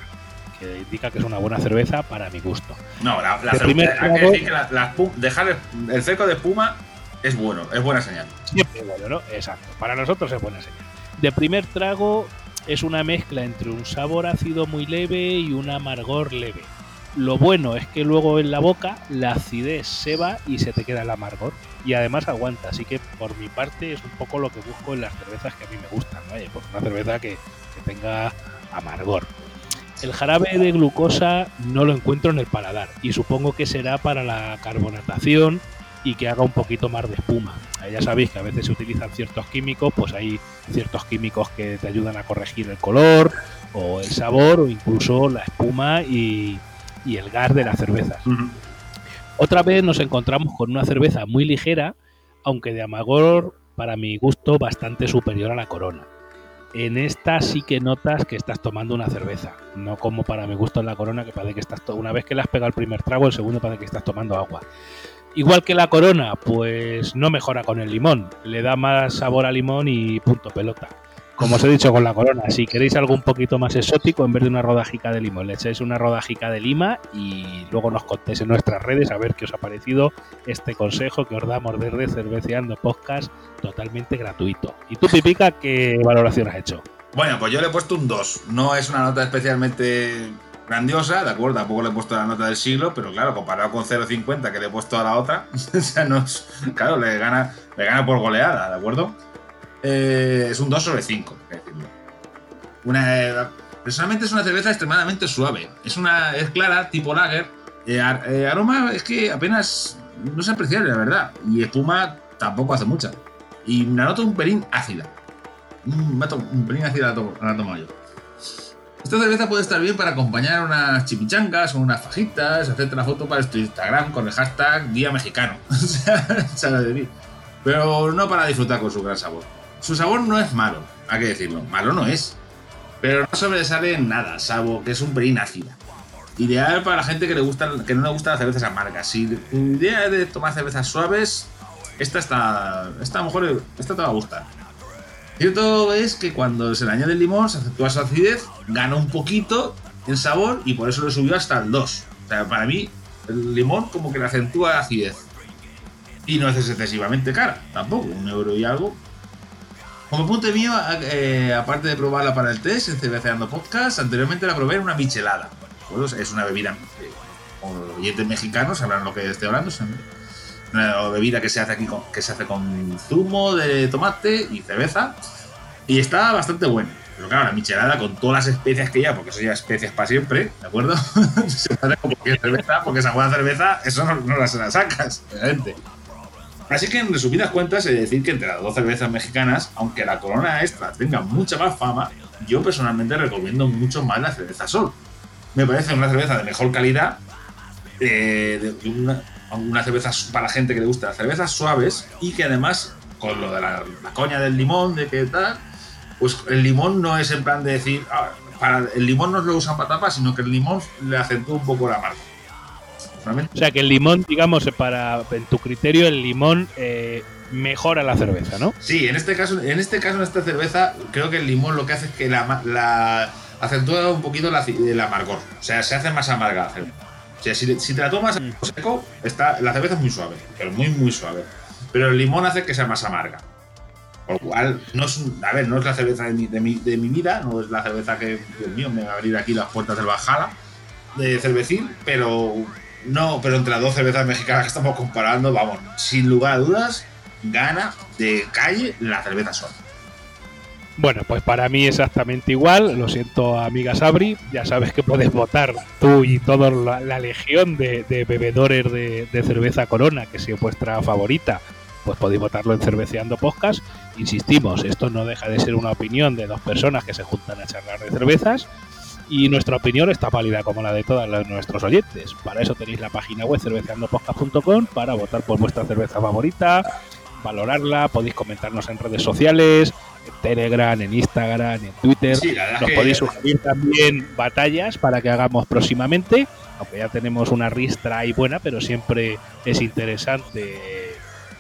que indica que es una buena cerveza para mi gusto. No, la, cerveza, hay que decir que la, dejar el, cerco de espuma es bueno, es buena señal. Siempre bueno, ¿no? Exacto. Para nosotros es buena señal. De primer trago es una mezcla entre un sabor ácido muy leve y un amargor leve. Lo bueno es que luego en la boca la acidez se va y se te queda el amargor. Y además aguanta, así que por mi parte es un poco lo que busco en las cervezas que a mí me gustan, ¿no? Pues una cerveza que, que tenga amargor. El jarabe de glucosa no lo encuentro en el paladar y supongo que será para la carbonatación y que haga un poquito más de espuma. Ya sabéis que a veces se utilizan ciertos químicos, pues hay ciertos químicos que te ayudan a corregir el color o el sabor o incluso la espuma y, el gas de las cervezas. Otra vez nos encontramos con una cerveza muy ligera, aunque de amargor, para mi gusto, bastante superior a la corona. En esta sí que notas que estás tomando una cerveza, no como para mi gusto en la corona, que parece que estás una vez que le has pegado el primer trago, el segundo parece que estás tomando agua. Igual que la corona, pues no mejora con el limón, le da más sabor a limón y punto pelota. Como os he dicho con la corona, si queréis algo un poquito más exótico, en vez de una rodajica de limón, le echáis una rodajica de lima y luego nos contéis en nuestras redes a ver qué os ha parecido este consejo que os damos desde Cerveceando Podcast totalmente gratuito. ¿Y tú, Pipica, qué valoración has hecho? Bueno, pues yo le he puesto un 2. No es una nota especialmente grandiosa, ¿de acuerdo? Tampoco le he puesto la nota del siglo, pero claro, comparado con 0.50 que le he puesto a la otra, <laughs> o sea, no claro, le gana, le gana por goleada, ¿de acuerdo? Eh, es un 2 sobre 5, decirlo. Una, personalmente es una cerveza extremadamente suave. Es una es clara, tipo lager. Eh, eh, aroma es que apenas no es apreciable, la verdad. Y espuma tampoco hace mucha. Y me noto un pelín ácida. Un, un pelín ácida la, tomo yo. Esta cerveza puede estar bien para acompañar unas chimichangas o unas fajitas, hacerte una foto para tu Instagram con el hashtag Día Mexicano. <laughs> Pero no para disfrutar con su gran sabor. Su sabor no es malo, hay que decirlo. Malo no es. Pero no sobresale en nada, salvo que es un pelín ácida. Ideal para la gente que, le gusta, que no le gustan las cervezas amargas. Si idea de tomar cervezas suaves, esta está. Esta a lo mejor esta te va a gustar. Cierto es que cuando se le añade el limón, se acentúa su acidez, gana un poquito en sabor y por eso le subió hasta el 2. O sea, para mí, el limón como que le acentúa la acidez. Y no es excesivamente cara, tampoco, un euro y algo. Como punto mío, eh, aparte de probarla para el test en Cerveceando Podcast, anteriormente la probé en una michelada. es una bebida, eh, como los oyentes mexicanos sabrán lo que estoy hablando, una bebida que se hace aquí con, que se hace con zumo de tomate y cerveza y está bastante buena. Pero claro, la michelada con todas las especias que ya, porque eso ya especias para siempre, ¿de acuerdo? <laughs> se hace como cerveza, porque esa buena cerveza, eso no, no la, sacas, obviamente. Así que en resumidas cuentas, de decir que entre las dos cervezas mexicanas, aunque la Corona Extra tenga mucha más fama, yo personalmente recomiendo mucho más la cerveza Sol. Me parece una cerveza de mejor calidad, eh, una, cerveza para gente que le gusta las cervezas suaves y que además, con lo de la, coña del limón, de que tal, pues el limón no es en plan de decir, ah, el limón no lo usan para tapas, sino que el limón le acentúa un poco la marca. O sea que el limón, digamos, para en tu criterio, el limón eh, mejora la cerveza, ¿no? Sí, en este caso, en este caso, en esta cerveza, creo que el limón lo que hace es que la, acentúa un poquito la, el amargor. O sea, se hace más amarga la cerveza. O sea, si, te la tomas mm. seco, está, la cerveza es muy suave, pero muy, muy suave. Pero el limón hace que sea más amarga. Por lo cual, no es, a ver, no es la cerveza de mi, de, mi, de mi vida, no es la cerveza que, Dios mío, me va a abrir aquí las puertas del Bajala de cervecín, pero no, pero entre las dos cervezas mexicanas que estamos comparando, vamos, sin lugar a dudas, gana de calle la cerveza sola. Bueno, pues para mí exactamente igual. Lo siento, amiga Sabri. Ya sabes que puedes votar tú y toda la, legión de, bebedores de, cerveza Corona, que si es vuestra favorita, pues podéis votarlo en Cerveceando Podcast. Insistimos, esto no deja de ser una opinión de dos personas que se juntan a charlar de cervezas y nuestra opinión está válida como la de todos nuestros oyentes. Para eso tenéis la página web cerveceandopodcast.com para votar por vuestra cerveza favorita valorarla, podéis comentarnos en redes sociales, en Telegram, en Instagram, en Twitter. Nos podéis sugerir también batallas para que hagamos próximamente, aunque ya tenemos una ristra ahí buena, pero siempre es interesante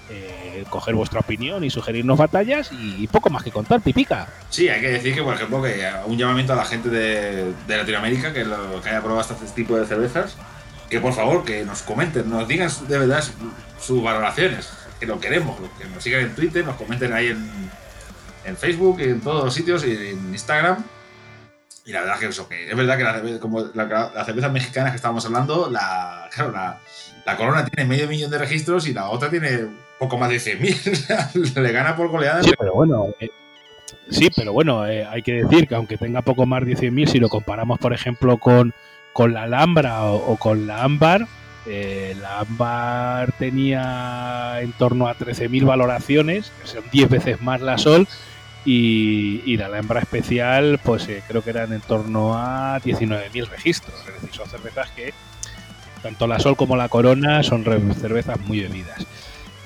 eh, coger vuestra opinión y sugerirnos batallas y, poco más que contar, pipica. Sí, hay que decir que, por ejemplo, que un llamamiento a la gente de, Latinoamérica que, lo, que haya probado este tipo de cervezas, que por favor que nos comenten, nos digan de verdad sus valoraciones, que lo queremos, que nos sigan en Twitter, nos comenten ahí en, en Facebook, en todos los sitios en Instagram. Y la verdad que eso, que es verdad que la, como la, cerveza mexicana que estábamos hablando, la, claro, la, la, Corona tiene medio millón de registros y la otra tiene poco más de 100.000. <laughs> Le gana por goleada. Sí, pero bueno, eh, sí, pero bueno eh, hay que decir que aunque tenga poco más de 100.000, si lo comparamos, por ejemplo, con, con la Alhambra o, con la Ámbar, eh, la Ámbar tenía en torno a 13.000 valoraciones, que son 10 veces más la Sol, y, la Alhambra especial, pues eh, creo que eran en torno a 19.000 registros. Es decir, son cervezas que tanto la Sol como la Corona son cervezas muy bebidas.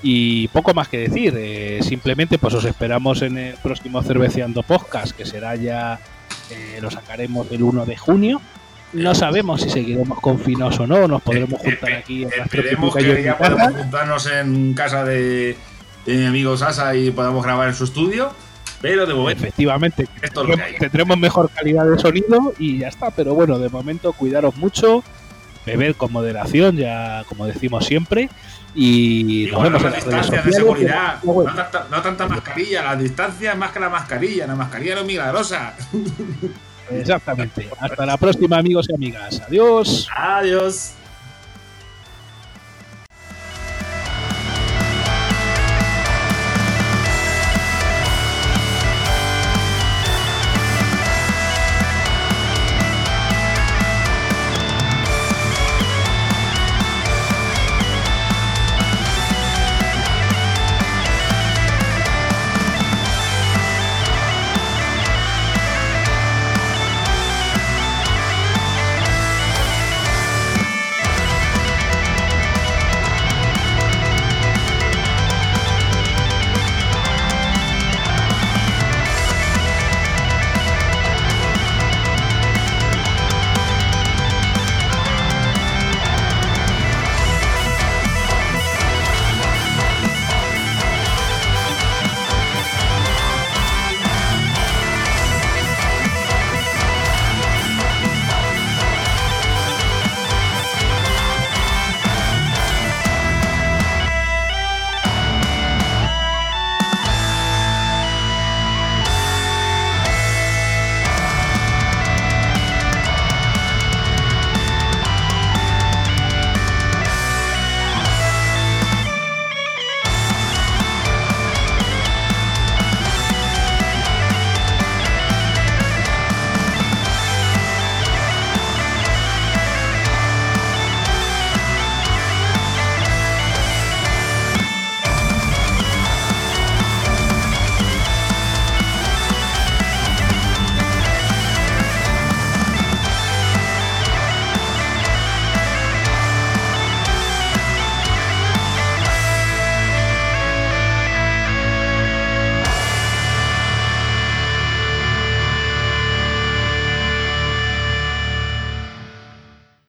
Y poco más que decir, eh, simplemente pues os esperamos en el próximo Cerveceando Podcast, que será ya, eh, lo sacaremos el 1 de junio. No sabemos si seguiremos confinados o no, nos podremos juntar aquí en Esperemos que ya podamos juntarnos en casa de, de mi amigo Sasa y podamos grabar en su estudio. Pero de momento. Efectivamente, tendremos mejor calidad de sonido y ya está. Pero bueno, de momento, cuidaros mucho, beber con moderación, ya como decimos siempre. Y, nos vemos en las distancias de seguridad. No, tanta, mascarilla, la distancia es más que la mascarilla. La mascarilla no es milagrosa. Exactamente. Hasta la próxima, amigos y amigas. Adiós. Adiós.